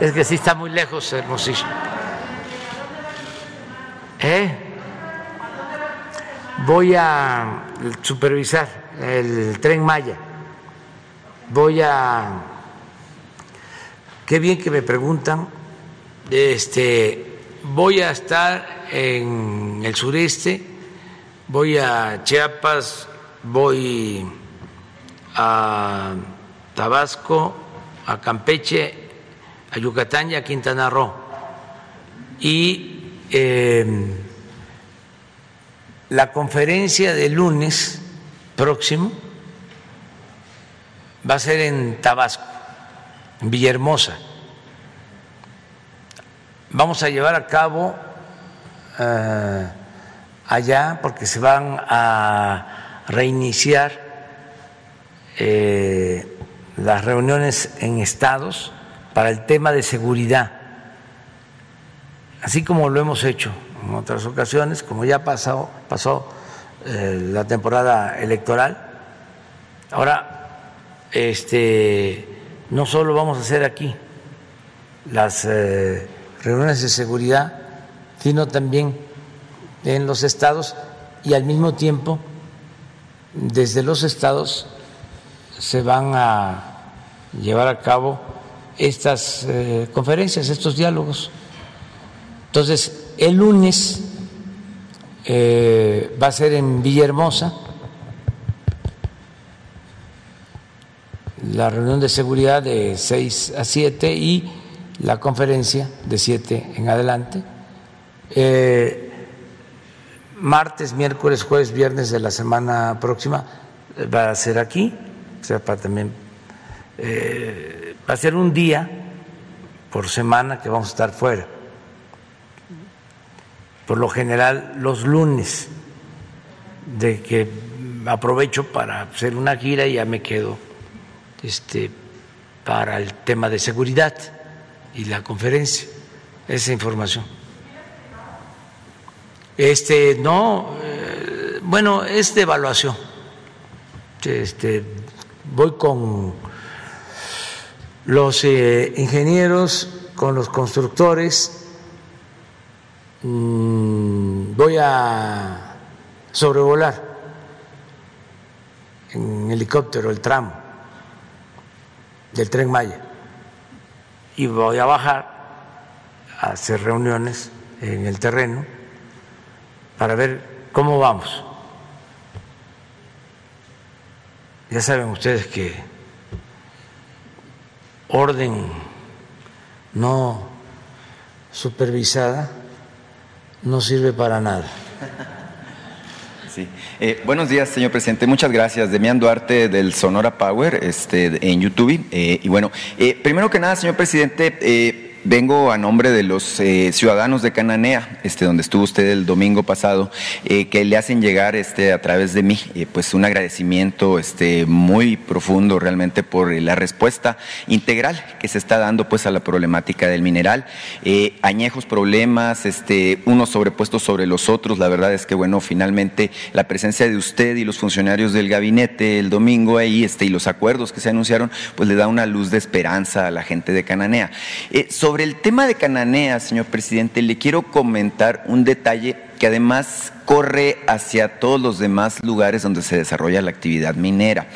Es que sí está muy lejos, Hermosillo. ¿Eh? Voy a supervisar el tren Maya. Voy a. Qué bien que me preguntan. Este, voy a estar en el sureste, voy a Chiapas, voy a Tabasco, a Campeche, a Yucatán y a Quintana Roo. Y em, la conferencia de lunes próximo va a ser en Tabasco, en Villahermosa. Vamos a llevar a cabo eh, allá, porque se van a reiniciar eh, las reuniones en estados para el tema de seguridad, así como lo hemos hecho en otras ocasiones, como ya pasó, pasó eh, la temporada electoral. Ahora, este, no solo vamos a hacer aquí las reuniones de seguridad, sino también en los estados y al mismo tiempo desde los estados se van a llevar a cabo estas eh, conferencias, estos diálogos. Entonces, el lunes eh, va a ser en Villahermosa la reunión de seguridad de 6 a 7 y la conferencia de 7 en adelante. Eh, martes, miércoles, jueves, viernes de la semana próxima va a ser aquí, o sea, para también eh, va a ser un día por semana que vamos a estar fuera. Por lo general los lunes, de que aprovecho para hacer una gira y ya me quedo este, para el tema de seguridad y la conferencia, esa información. Este, no, eh, bueno, es de evaluación. Este, voy con los eh, ingenieros, con los constructores, mm, voy a sobrevolar en helicóptero el tramo del tren Maya y voy a bajar a hacer reuniones en el terreno para ver cómo vamos. Ya saben ustedes que orden no supervisada no sirve para nada. Sí. Eh, buenos días, señor presidente. Muchas gracias. Demián Duarte del Sonora Power este, en YouTube. Eh, y bueno, eh, primero que nada, señor presidente, Vengo a nombre de los eh, ciudadanos de Cananea, este, donde estuvo usted el domingo pasado, eh, que le hacen llegar este, a través de mí eh, pues un agradecimiento este, muy profundo realmente por la respuesta integral que se está dando pues, a la problemática del mineral. añejos problemas, este, unos sobrepuestos sobre los otros. La verdad es que, bueno, finalmente la presencia de usted y los funcionarios del gabinete el domingo ahí este, y los acuerdos que se anunciaron, pues le da una luz de esperanza a la gente de Cananea. El tema de Cananea, señor presidente, le quiero comentar un detalle que además corre hacia todos los demás lugares donde se desarrolla la actividad minera.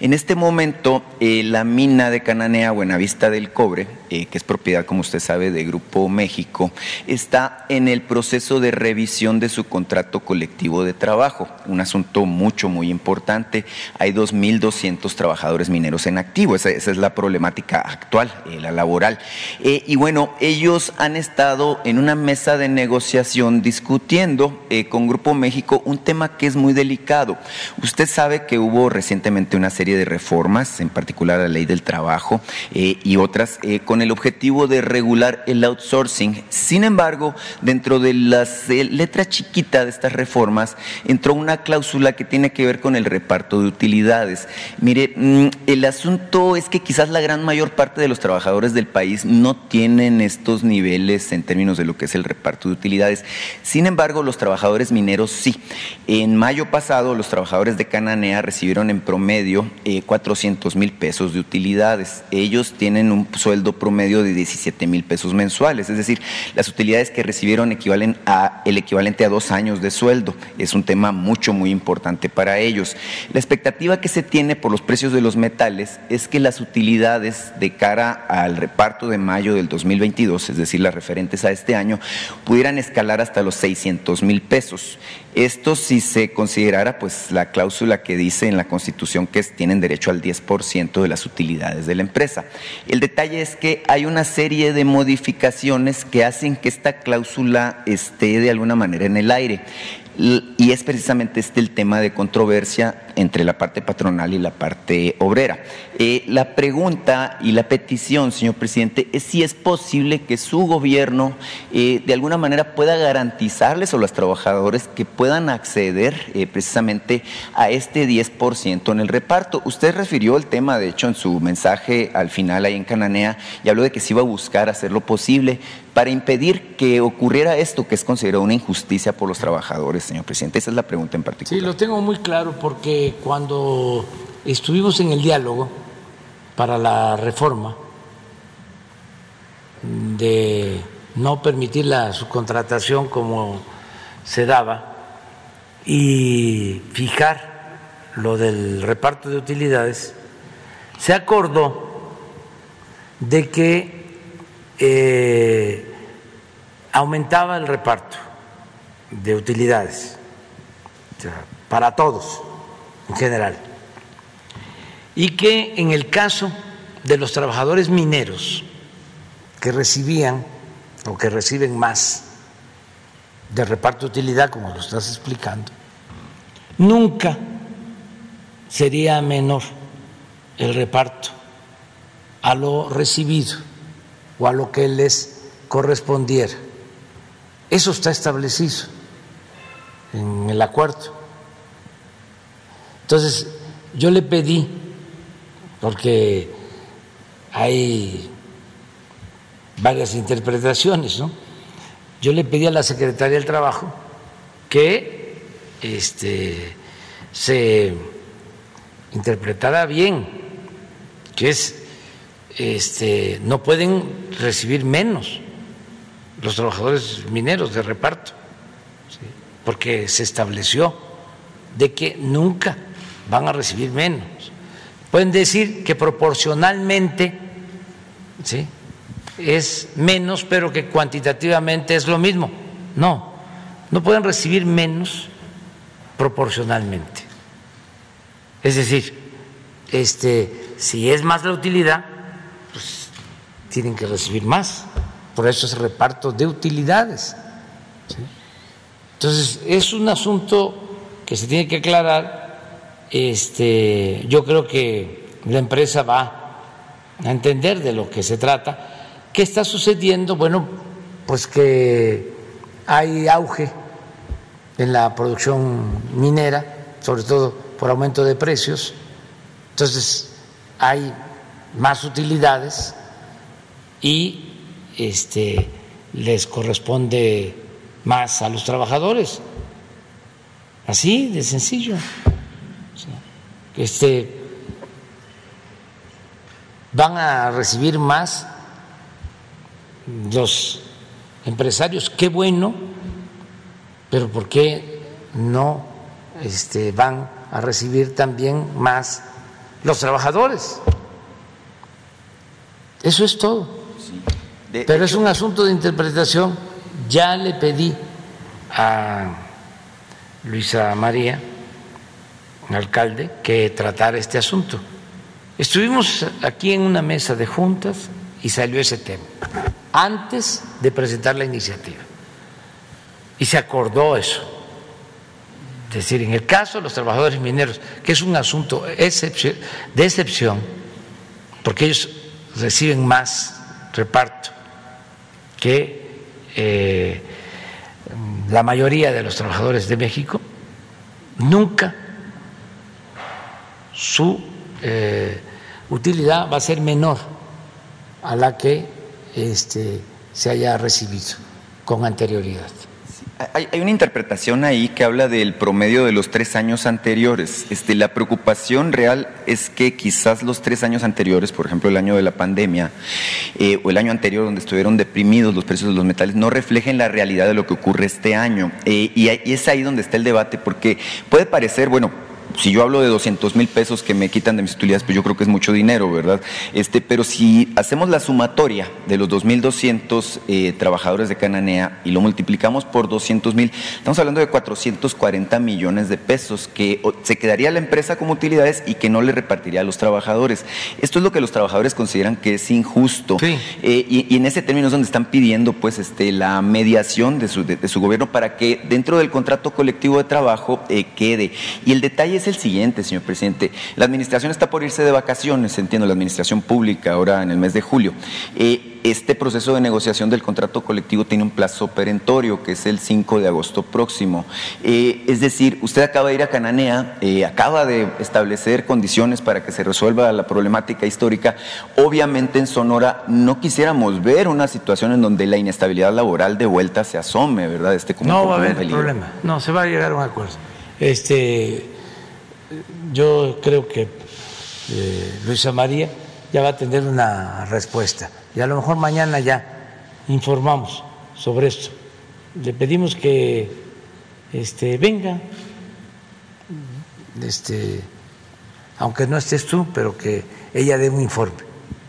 En este momento, eh, la mina de Cananea Buenavista del Cobre, eh, que es propiedad, como usted sabe, de Grupo México, está en el proceso de revisión de su contrato colectivo de trabajo, un asunto mucho, muy importante. Hay 2.200 trabajadores mineros en activo, esa, es la problemática actual, eh, la laboral. y bueno, ellos han estado en una mesa de negociación discutiendo con Grupo México un tema que es muy delicado. Usted sabe que hubo recientemente una serie de reformas, en particular la ley del trabajo eh, y otras, eh, con el objetivo de regular el outsourcing. Sin embargo, dentro de las eh, letras chiquitas de estas reformas entró una cláusula que tiene que ver con el reparto de utilidades. Mire, mm, el asunto es que quizás la gran mayor parte de los trabajadores del país no tienen estos niveles en términos de lo que es el reparto de utilidades. Sin embargo, los trabajadores mineros mineros sí. En mayo pasado, los trabajadores de Cananea recibieron en promedio 400 mil pesos de utilidades. Ellos tienen un sueldo promedio de 17 mil pesos mensuales, es decir, las utilidades que recibieron equivalen a el equivalente a dos años de sueldo. Es un tema mucho, muy importante para ellos. La expectativa que se tiene por los precios de los metales es que las utilidades de cara al reparto de mayo del 2022, es decir, las referentes a este año, pudieran escalar hasta los 600 mil pesos. Esto si se considerara pues la cláusula que dice en la Constitución que tienen derecho al 10% de las utilidades de la empresa. El detalle es que hay una serie de modificaciones que hacen que esta cláusula esté de alguna manera en el aire. Y es precisamente este el tema de controversia entre la parte patronal y la parte obrera. Eh, la pregunta y la petición, señor presidente, es si es posible que su gobierno eh, de alguna manera pueda garantizarles a los trabajadores que puedan acceder eh, precisamente a este 10% en el reparto. Usted refirió el tema, de hecho, en su mensaje al final ahí en Cananea y habló de que se iba a buscar hacer lo posible para impedir que ocurriera esto que es considerado una injusticia por los trabajadores, señor presidente? Esa es la pregunta en particular. Sí, lo tengo muy claro porque cuando estuvimos en el diálogo para la reforma de no permitir la subcontratación como se daba y fijar lo del reparto de utilidades, se acordó de que eh, aumentaba el reparto de utilidades para todos en general. Y que en el caso de los trabajadores mineros que recibían o que reciben más de reparto de utilidad, como lo estás explicando, nunca sería menor el reparto a lo recibido o a lo que les correspondiera. Eso está establecido en el acuerdo. Entonces, yo le pedí, porque hay varias interpretaciones, ¿no? Yo le pedí a la Secretaría del Trabajo que este, se interpretara bien, que es, este, no pueden recibir menos los trabajadores mineros de reparto, porque se estableció de que nunca van a recibir menos. Pueden decir que proporcionalmente ¿sí? es menos, pero que cuantitativamente es lo mismo. No, no pueden recibir menos proporcionalmente. Es decir, este, si es más la utilidad, tienen que recibir más por eso es reparto de utilidades. Entonces, es un asunto que se tiene que aclarar. Este, yo creo que la empresa va a entender de lo que se trata. ¿Qué está sucediendo? Bueno, pues que hay auge en la producción minera, sobre todo por aumento de precios. Entonces, hay más utilidades y este, les corresponde más a los trabajadores. Así de sencillo. Este, van a recibir más los empresarios, qué bueno, pero ¿por qué no este, van a recibir también más los trabajadores? Eso es todo. Pero es un asunto de interpretación. Ya le pedí a Luisa María, alcalde, que tratara este asunto. Estuvimos aquí en una mesa de juntas y salió ese tema, antes de presentar la iniciativa. Y se acordó eso. Es decir, en el caso de los trabajadores mineros, que es un asunto de excepción, porque ellos reciben más reparto que eh, la mayoría de los trabajadores de México nunca su eh, utilidad va a ser menor a la que este, se haya recibido con anterioridad. Hay, hay, una interpretación ahí que habla del promedio de los tres años anteriores. Este, la preocupación real es que quizás los tres años anteriores, por ejemplo el año de la pandemia eh, o el año anterior donde estuvieron deprimidos los precios de los metales, no reflejen la realidad de lo que ocurre este año. Eh, y, y es ahí donde está el debate, porque puede parecer, bueno, si yo hablo de 200 mil pesos que me quitan de mis utilidades, pues yo creo que es mucho dinero, ¿verdad? Este, pero si hacemos la sumatoria de los 2.200 eh, trabajadores de Cananea y lo multiplicamos por 200 mil, estamos hablando de 440 millones de pesos que se quedaría la empresa como utilidades y que no le repartiría a los trabajadores. Esto es lo que los trabajadores consideran que es injusto. Sí. Eh, y, y, en ese término es donde están pidiendo pues, este, la mediación de su, de, de su gobierno para que dentro del contrato colectivo de trabajo eh, quede. Y el detalle es el siguiente, señor presidente. La administración está por irse de vacaciones, entiendo, la administración pública ahora en el mes de julio. Eh, este proceso de negociación del contrato colectivo tiene un plazo perentorio, que es el 5 de agosto próximo. Eh, es decir, usted acaba de ir a Cananea, eh, acaba de establecer condiciones para que se resuelva la problemática histórica. Obviamente en Sonora no quisiéramos ver una situación en donde la inestabilidad laboral de vuelta se asome, ¿verdad? Este, como no va a haber problema, no, se va a llegar a un acuerdo. Este, yo creo que eh, Luisa María ya va a tener una respuesta y a lo mejor mañana ya informamos sobre esto. Le pedimos que este, venga, este, aunque no estés tú, pero que ella dé un informe,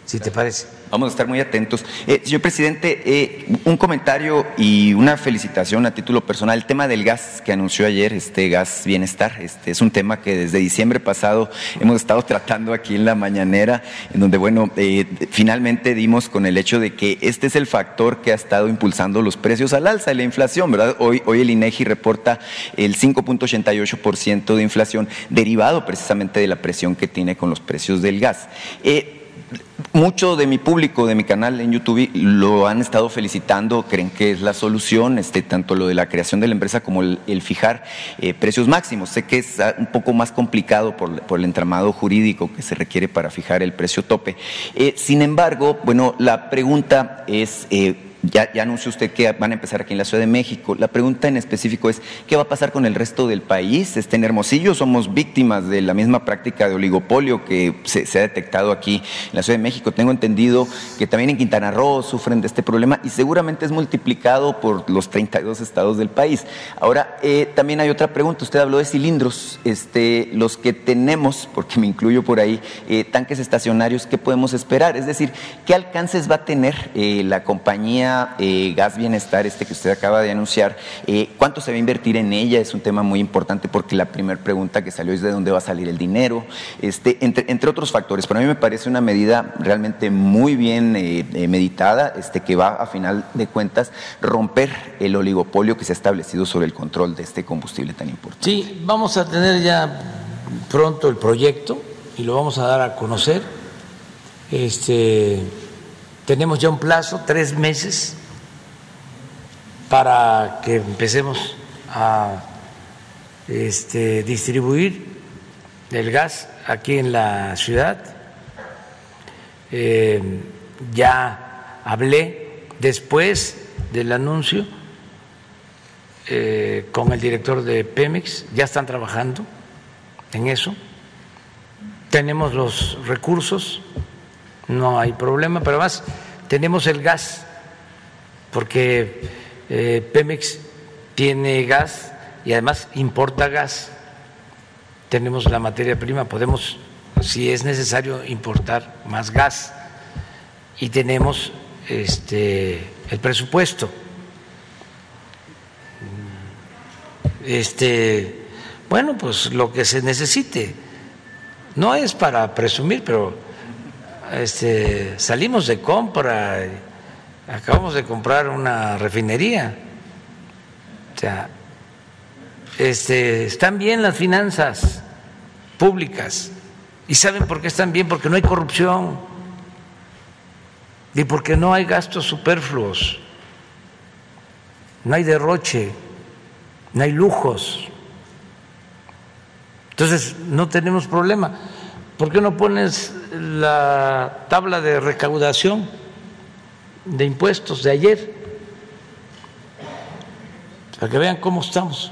si te parece. Vamos a estar muy atentos. Eh, señor presidente, eh, un comentario y una felicitación a título personal. El tema del gas que anunció ayer, este gas bienestar, este es un tema que desde diciembre pasado hemos estado <laughs> tratando aquí en la mañanera, en donde, bueno, eh, finalmente dimos con el hecho de que este es el factor que ha estado impulsando los precios al alza y la inflación, ¿verdad? Hoy, hoy el INEGI reporta el 5.88% de inflación derivado precisamente de la presión que tiene con los precios del gas. Eh, mucho de mi público, de mi canal en YouTube, lo han estado felicitando, creen que es la solución, este, tanto lo de la creación de la empresa como el, fijar eh, precios máximos. Sé que es un poco más complicado por, por, el entramado jurídico que se requiere para fijar el precio tope. Eh, sin embargo, bueno, la pregunta es... Eh, ya, ya, anunció usted que van a empezar aquí en la Ciudad de México. La pregunta en específico es, ¿qué va a pasar con el resto del país? Este, en Hermosillo somos víctimas de la misma práctica de oligopolio que se, ha detectado aquí en la Ciudad de México. Tengo entendido que también en Quintana Roo sufren de este problema y seguramente es multiplicado por los 32 estados del país. Ahora, eh, también hay otra pregunta. Usted habló de cilindros. Este, los que tenemos, porque me incluyo por ahí, eh, tanques estacionarios, ¿qué podemos esperar? Es decir, ¿qué alcances va a tener eh, la compañía? Eh, Gas Bienestar, este que usted acaba de anunciar, eh, ¿cuánto se va a invertir en ella? Es un tema muy importante porque la primera pregunta que salió es de dónde va a salir el dinero, este, entre, otros factores. Pero a mí me parece una medida realmente muy bien eh, meditada, este, que va a final de cuentas romper el oligopolio que se ha establecido sobre el control de este combustible tan importante. Sí, vamos a tener ya pronto el proyecto y lo vamos a dar a conocer. Este tenemos ya un plazo, tres meses, para que empecemos a este, distribuir el gas aquí en la ciudad. Eh, ya hablé después del anuncio eh, con el director de Pemex, ya están trabajando en eso. Tenemos los recursos no hay problema, pero además tenemos el gas, porque eh, Pemex tiene gas y además importa gas. Tenemos la materia prima, podemos, si es necesario, importar más gas y tenemos este, el presupuesto. Este, bueno, pues lo que se necesite. No es para presumir, pero este, salimos de compra, acabamos de comprar una refinería. O sea, este, están bien las finanzas públicas. ¿Y saben por qué están bien? Porque no hay corrupción y porque no hay gastos superfluos, no hay derroche, no hay lujos. Entonces, no tenemos problema. ¿Por qué no pones la tabla de recaudación de impuestos de ayer? para que vean cómo estamos.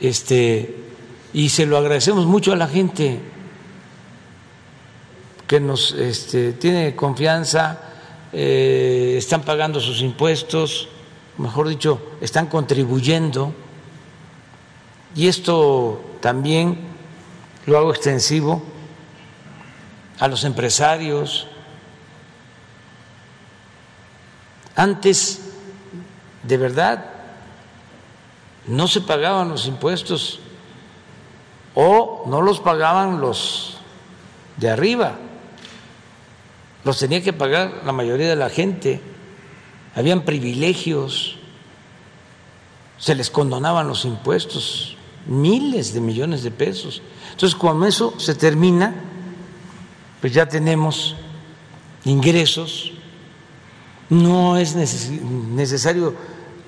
Este, y se lo agradecemos mucho a la gente que nos este, tiene confianza, eh, están pagando sus impuestos, mejor dicho, están contribuyendo. Y esto también lo hago extensivo a los empresarios. Antes, de verdad, no se pagaban los impuestos o no los pagaban los de arriba, los tenía que pagar la mayoría de la gente, habían privilegios, se les condonaban los impuestos, miles de millones de pesos. Entonces, cuando eso se termina, pues ya tenemos ingresos, no es necesario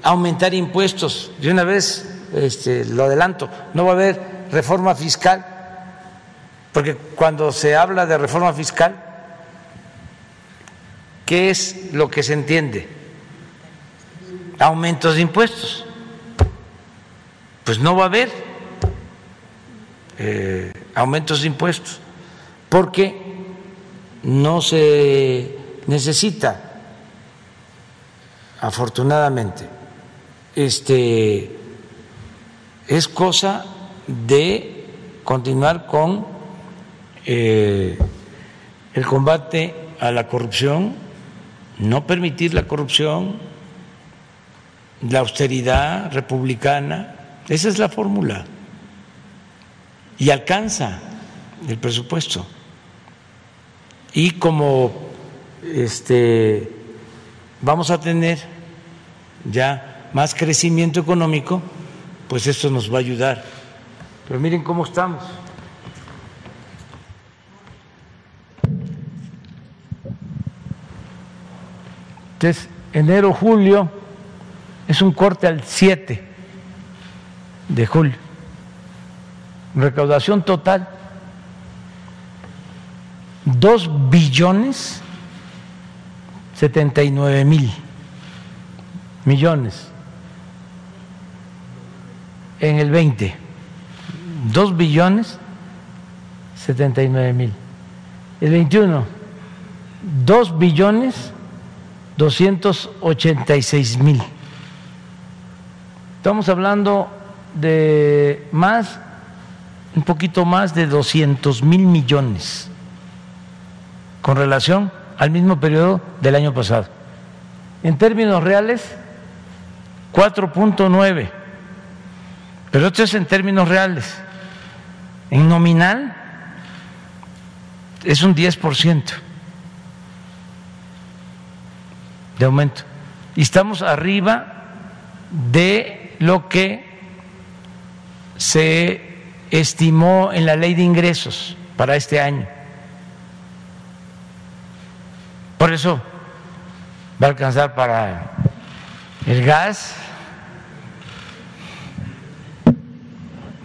aumentar impuestos. De una vez este, lo adelanto, no va a haber reforma fiscal, porque cuando se habla de reforma fiscal, ¿qué es lo que se entiende? Aumentos de impuestos. Pues no va a haber eh, aumentos de impuestos, porque no se necesita, afortunadamente este, es cosa de continuar con eh, el combate a la corrupción, no permitir la corrupción, la austeridad republicana, esa es la fórmula. Y alcanza el presupuesto. Y como este, vamos a tener ya más crecimiento económico, pues esto nos va a ayudar. Pero miren cómo estamos. Entonces, enero, julio, es un corte al 7 de julio. Recaudación total, 2 billones 79 mil millones en el 20, 2 billones 79 mil. El 21, 2 billones 286 mil. Estamos hablando de más, un poquito más de 200 mil millones con relación al mismo periodo del año pasado. En términos reales, 4.9 pero esto es en términos reales. En nominal es un 10% de aumento. Y estamos arriba de lo que se estimó en la ley de ingresos para este año. Por eso va a alcanzar para el gas,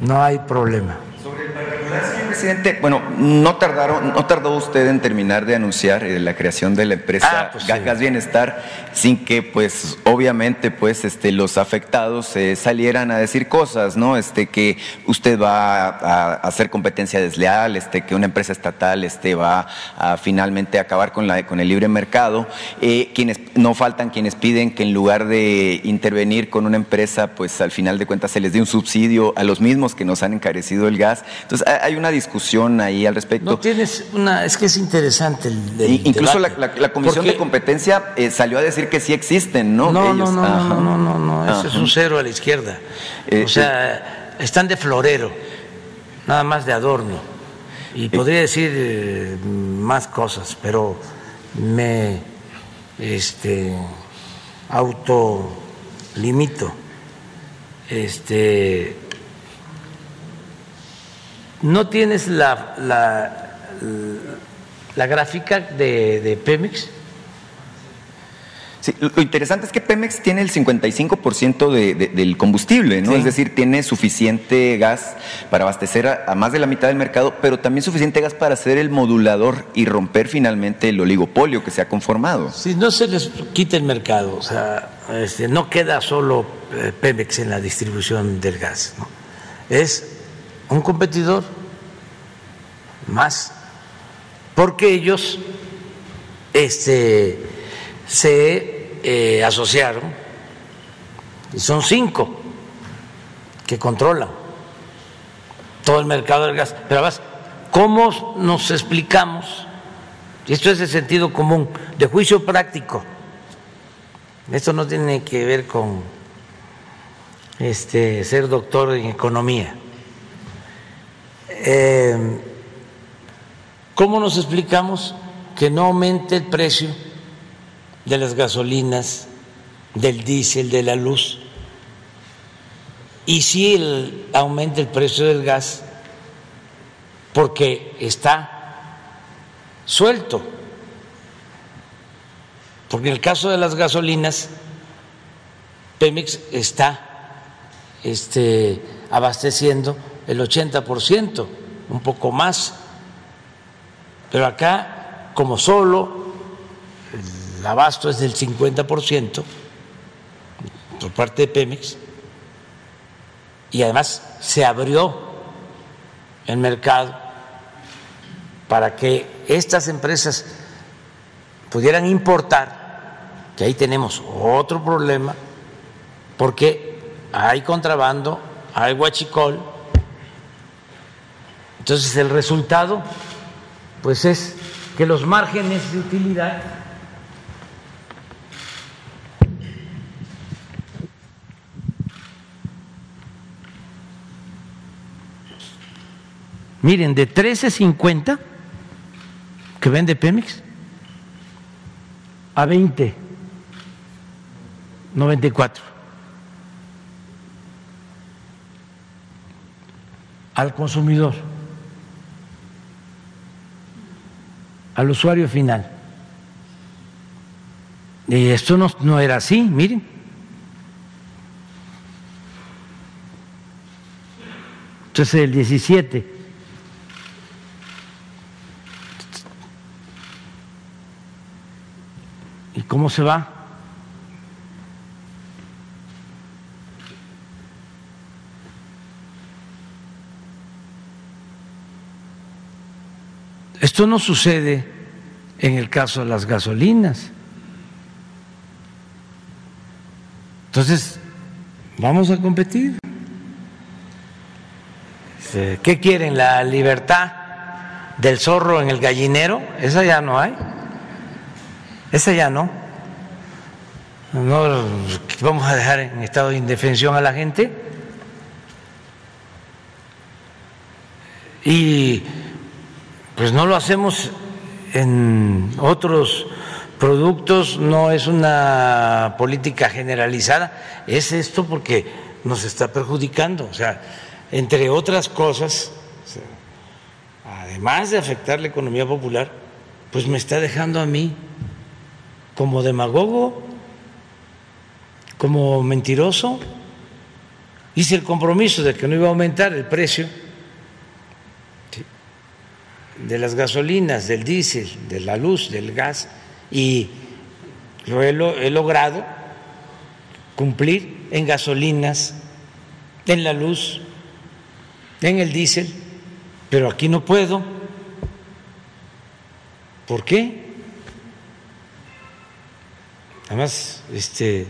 no hay problema. Sobre el particular, señor presidente, bueno, no tardaron, no tardó usted en terminar de anunciar eh, la creación de la empresa Ah, pues Gas sí. Bienestar sin que, pues, obviamente, pues, este, los afectados eh, salieran a decir cosas, ¿no? Este, que usted va a, a hacer competencia desleal, este, que una empresa estatal, este, va a finalmente acabar con la, con el libre mercado. Eh, quienes no faltan quienes piden que en lugar de intervenir con una empresa, pues, al final de cuentas se les dé un subsidio a los mismos que nos han encarecido el gas. Entonces, hay- una discusión ahí al respecto. No tienes una, es que es interesante el, el Incluso la, la- la Comisión Porque- de Competencia eh, salió a decir que sí existen, ¿no? No, Ellos. no, no, no, no, no, no, eso es un cero a la izquierda. Eh, o sea, están de florero, nada más de adorno. Y podría decir eh, más cosas, pero me este, autolimito. Este, ¿No tienes la, la, la gráfica de, de Pemex? Sí, lo interesante es que Pemex tiene el 55% de, de- del combustible, ¿no? Sí. Es decir, tiene suficiente gas para abastecer a, a más de la mitad del mercado, pero también suficiente gas para hacer el modulador y romper finalmente el oligopolio que se ha conformado. Si no se les quita el mercado, o sea, este, no queda solo eh, Pemex en la distribución del gas. Es un competidor más, porque ellos este, se eh, asociaron, y son cinco que controlan todo el mercado del gas. Pero además, ¿cómo nos explicamos? Esto es de sentido común, de juicio práctico. Esto no tiene que ver con este, ser doctor en economía. Eh, ¿Cómo nos explicamos que no aumente el precio de las gasolinas, del diésel, de la luz? Y si el, aumenta el precio del gas, porque está suelto. Porque en el caso de las gasolinas, Pemex está este, abasteciendo el 80%, un poco más. Pero acá, como solo el abasto es del 50% por parte de Pemex, y además se abrió el mercado para que estas empresas pudieran importar, que ahí tenemos otro problema, porque hay contrabando, hay guachicol, entonces el resultado pues es que los márgenes de utilidad Miren, de 13.50 que vende Pemex a 20.94 al consumidor, al usuario final. Y esto no, no era así, miren. Entonces el 17 ¿Cómo se va? Esto no sucede en el caso de las gasolinas. Entonces, vamos a competir. ¿Qué quieren? ¿La libertad del zorro en el gallinero? Esa ya no hay. Esa ya no. No vamos a dejar en estado de indefensión a la gente. Y pues no lo hacemos en otros productos, no es una política generalizada, es esto porque nos está perjudicando. O sea, entre otras cosas, además de afectar la economía popular, pues me está dejando a mí como demagogo, como mentiroso. Hice el compromiso de que no iba a aumentar el precio de las gasolinas, del diésel, de la luz, del gas, y lo he, he logrado cumplir en gasolinas, en la luz, en el diésel, pero aquí no puedo. ¿Por qué? Además, este,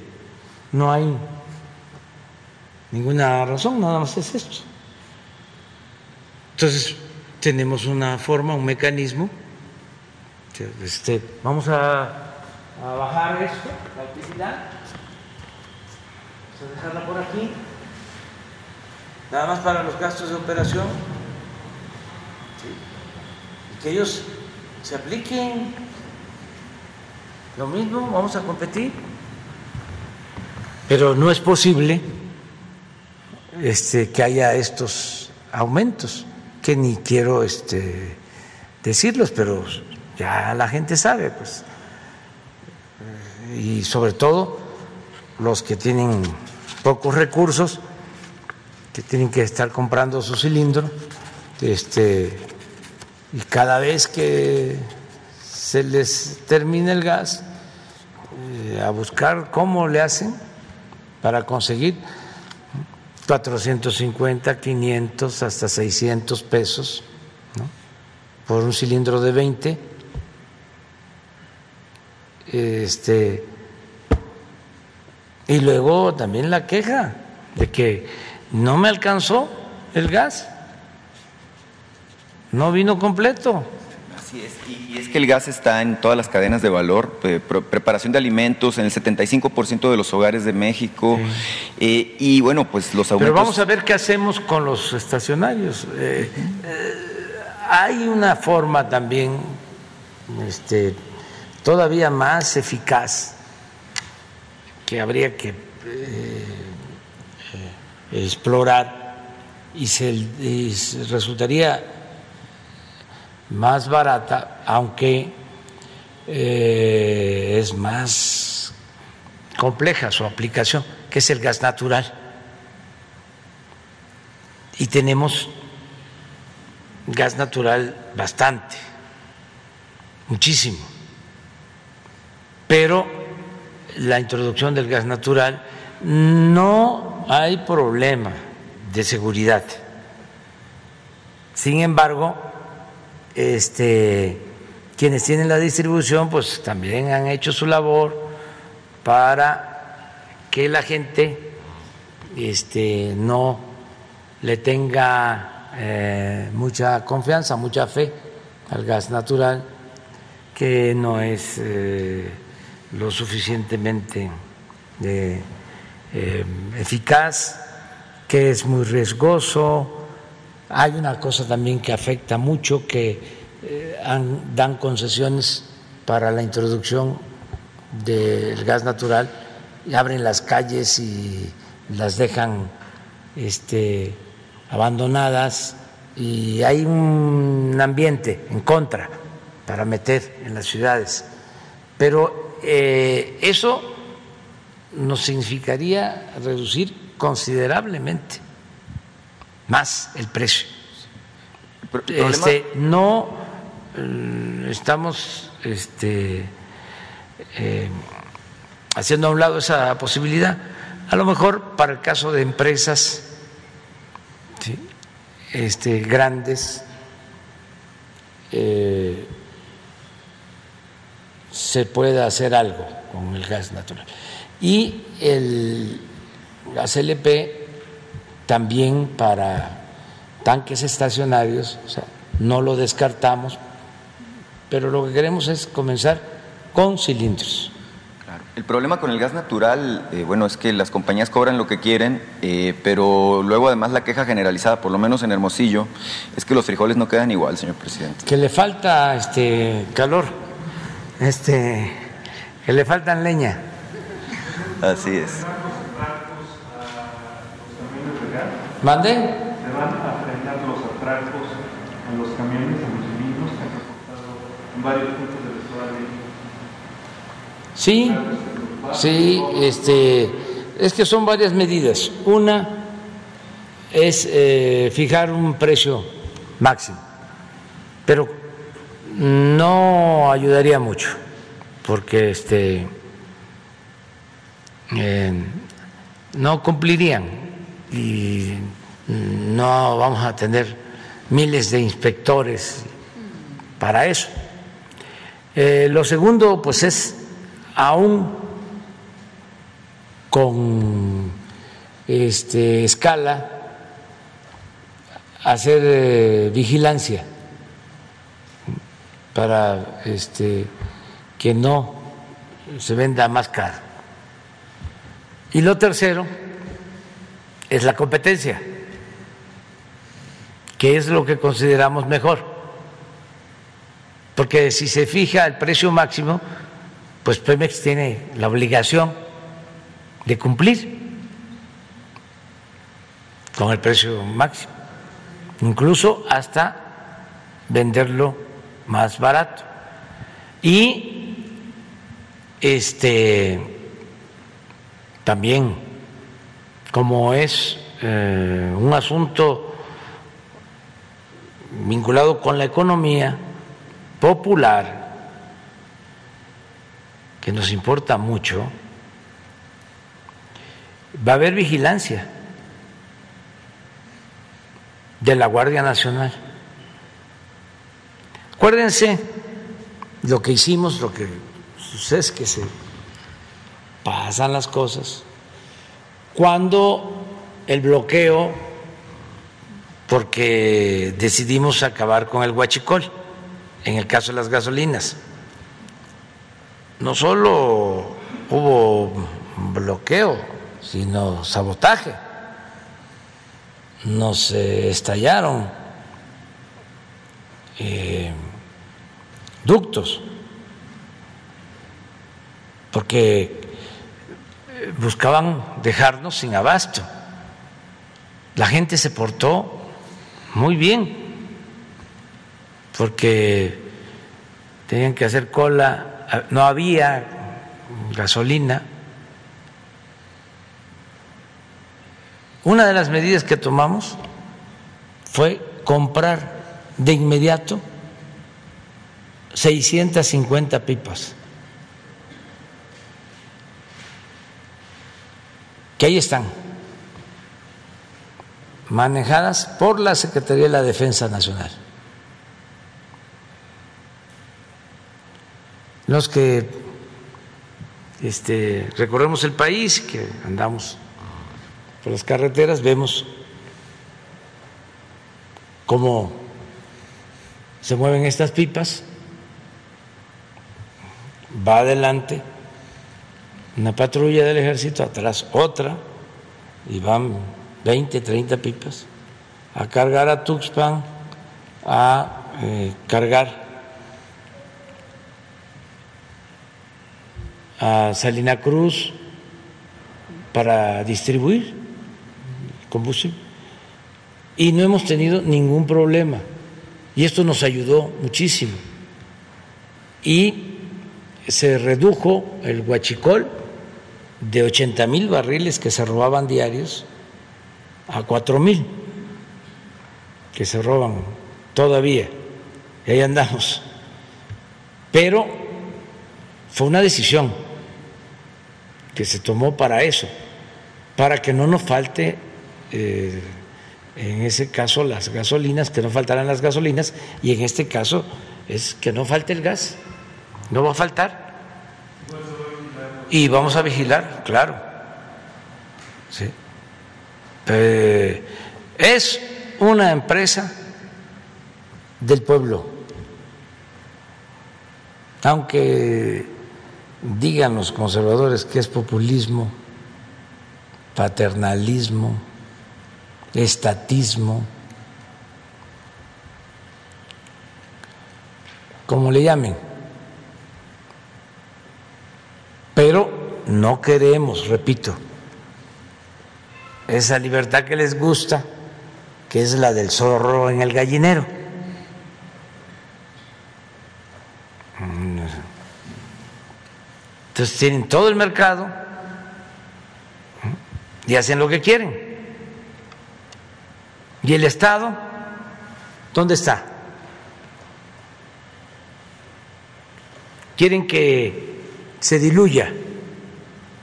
no hay ninguna razón, nada más es esto. Entonces, tenemos una forma, un mecanismo. Este, vamos a, a bajar esto, la utilidad. Vamos a dejarla por aquí. Nada más para los gastos de operación. Y que ellos se apliquen lo mismo, vamos a competir. Pero no es posible este, que haya estos aumentos, que ni quiero este, decirlos, pero ya la gente sabe, pues. Y sobre todo los que tienen pocos recursos, que tienen que estar comprando su cilindro, este, y cada vez que se les termina el gas, eh, a buscar cómo le hacen para conseguir 450, 500, hasta 600 pesos por un cilindro de 20. Este, y luego también la queja de que no me alcanzó el gas, no vino completo. Así es, y es que el gas está en todas las cadenas de valor, preparación de alimentos en el 75% de los hogares de México, eh, y bueno, pues los aumentos... Pero vamos a ver qué hacemos con los estacionarios. Eh, eh, hay una forma también este, todavía más eficaz que habría que explorar y, se, y resultaría más barata, aunque eh, es más compleja su aplicación, que es el gas natural. Y tenemos gas natural bastante, muchísimo. Pero la introducción del gas natural no hay problema de seguridad. Sin embargo, este, quienes tienen la distribución pues también han hecho su labor para que la gente este, no le tenga eh, mucha confianza, mucha fe al gas natural, que no es eh, lo suficientemente eh, eficaz, que es muy riesgoso, hay una cosa también que afecta mucho, que eh, dan concesiones para la introducción del gas natural y abren las calles y las dejan este, abandonadas y hay un ambiente en contra para meter en las ciudades. Pero eh, eso nos significaría reducir considerablemente más el precio. Este, no mm, estamos este, eh, haciendo a un lado esa posibilidad. A lo mejor para el caso de empresas este, grandes eh, se puede hacer algo con el gas natural. Y el gas LP también para tanques estacionarios, o sea, no lo descartamos, pero lo que queremos es comenzar con cilindros. El problema con el gas natural, eh, bueno, es que las compañías cobran lo que quieren, eh, pero luego además la queja generalizada, por lo menos en Hermosillo, es que los frijoles no quedan igual, señor presidente. Que le falta este calor, este, que le faltan leña. Así es. ¿Mande? ¿Se van a frenar los atracos a los camiones, a los cilindros que han reportado en varios puntos del Estado de México? Sí, sí, este, es que son varias medidas. Una es eh, fijar un precio máximo, pero no ayudaría mucho, porque este, eh, no cumplirían y no vamos a tener miles de inspectores para eso. Eh, lo segundo, pues es aún con este, escala hacer eh, vigilancia para este, que no se venda más caro. Y lo tercero, es la competencia, que es lo que consideramos mejor. Porque si se fija el precio máximo, pues Pemex tiene la obligación de cumplir con el precio máximo, incluso hasta venderlo más barato. Y este también como es eh, un asunto vinculado con la economía popular, que nos importa mucho, va a haber vigilancia de la Guardia Nacional. Acuérdense lo que hicimos, lo que sucede es que se pasan las cosas. Cuando el bloqueo, porque decidimos acabar con el huachicol, en el caso de las gasolinas, no solo hubo bloqueo, sino sabotaje. Nos estallaron eh, ductos, porque buscaban dejarnos sin abasto. La gente se portó muy bien, porque tenían que hacer cola, no había gasolina. Una de las medidas que tomamos fue comprar de inmediato 650 pipas que ahí están, manejadas por la Secretaría de la Defensa Nacional. Los que este, recorremos el país, que andamos por las carreteras, vemos cómo se mueven estas pipas, va adelante una patrulla del ejército, atrás otra, y van 20, 30 pipas a cargar a Tuxpan, a eh, cargar a Salina Cruz para distribuir combustible. Y no hemos tenido ningún problema. Y esto nos ayudó muchísimo. Y se redujo el huachicol de 80 mil barriles que se robaban diarios a 4 mil que se roban todavía. Y ahí andamos. Pero fue una decisión que se tomó para eso, para que no nos falte, eh, en ese caso, las gasolinas, que no faltaran las gasolinas, y en este caso es que no falte el gas, no va a faltar. Y vamos a vigilar, claro. ¿Sí? Eh, es una empresa del pueblo. Aunque digan los conservadores que es populismo, paternalismo, estatismo, como le llamen. Pero no queremos, repito, esa libertad que les gusta, que es la del zorro en el gallinero. Entonces tienen todo el mercado y hacen lo que quieren. ¿Y el Estado? ¿Dónde está? Quieren que se diluya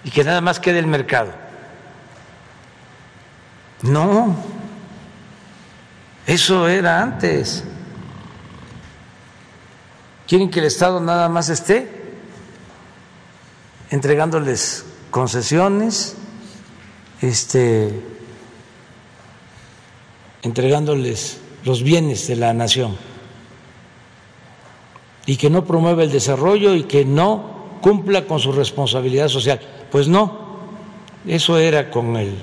y que nada más quede el mercado. No, eso era antes. Quieren que el Estado nada más esté entregándoles concesiones, este, entregándoles los bienes de la nación y que no promueva el desarrollo y que no cumpla con su responsabilidad social. Pues no, eso era con el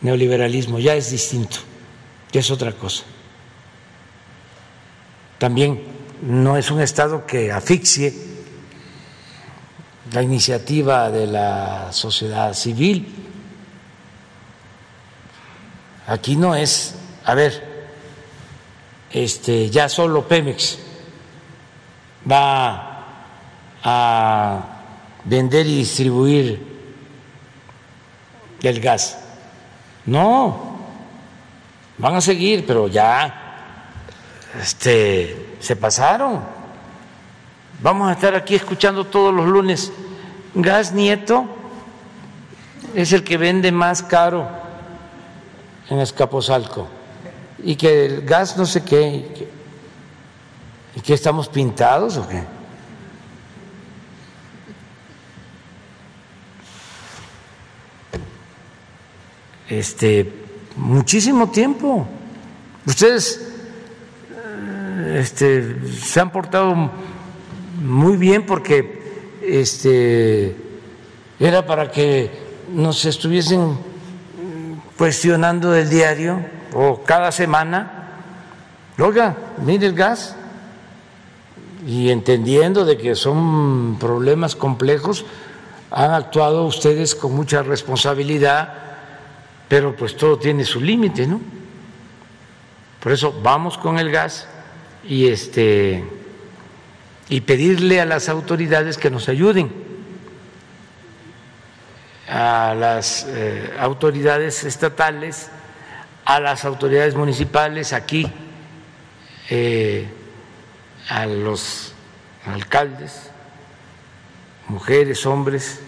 neoliberalismo, ya es distinto, ya es otra cosa. También no es un Estado que asfixie la iniciativa de la sociedad civil. Aquí no es, a ver, este, ya solo Pemex va a vender y distribuir el gas. No, van a seguir, pero ya este, se pasaron. Vamos a estar aquí escuchando todos los lunes gas nieto es el que vende más caro en Escaposalco y que el gas no sé qué, y que, estamos pintados o qué. Este, muchísimo tiempo. Ustedes este, se han portado muy bien porque este, era para que nos estuviesen cuestionando del diario o cada semana. Oiga, mire el gas. Y entendiendo de que son problemas complejos, han actuado ustedes con mucha responsabilidad, pero pues todo tiene su límite, ¿no? Por eso vamos con el gas y este y pedirle a las autoridades que nos ayuden, a las eh, autoridades estatales, a las autoridades municipales aquí, eh, a los alcaldes, mujeres, hombres,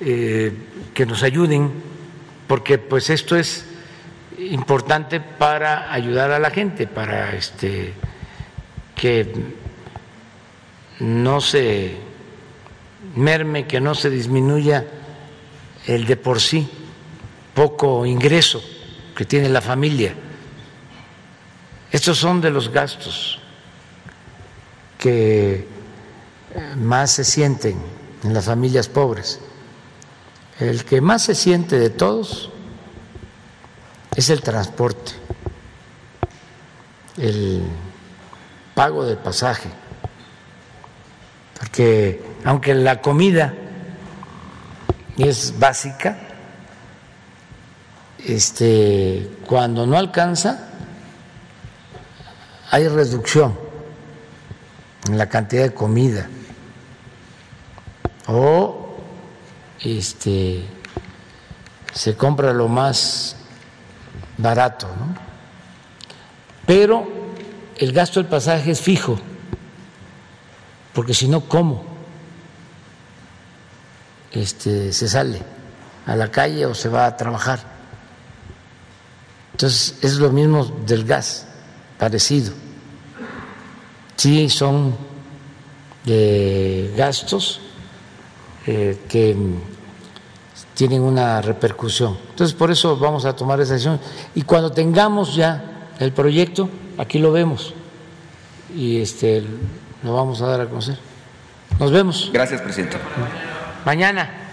eh, que nos ayuden, porque pues esto es importante para ayudar a la gente, para este que no se merme, que no se disminuya el de por sí poco ingreso que tiene la familia. Estos son de los gastos que más se sienten en las familias pobres. El que más se siente de todos es el transporte, el pago del pasaje, porque aunque la comida es básica, este, cuando no alcanza, hay reducción en la cantidad de comida. O este, se compra lo más barato, ¿no? Pero el gasto del pasaje es fijo, porque si no, ¿cómo? Este, se sale a la calle o se va a trabajar. Entonces, es lo mismo del gas, parecido. Sí, son eh, gastos eh, que tienen una repercusión. Entonces, por eso vamos a tomar esa decisión. Y cuando tengamos ya el proyecto, aquí lo vemos y este lo vamos a dar a conocer. Nos vemos. Gracias, presidente. Mañana.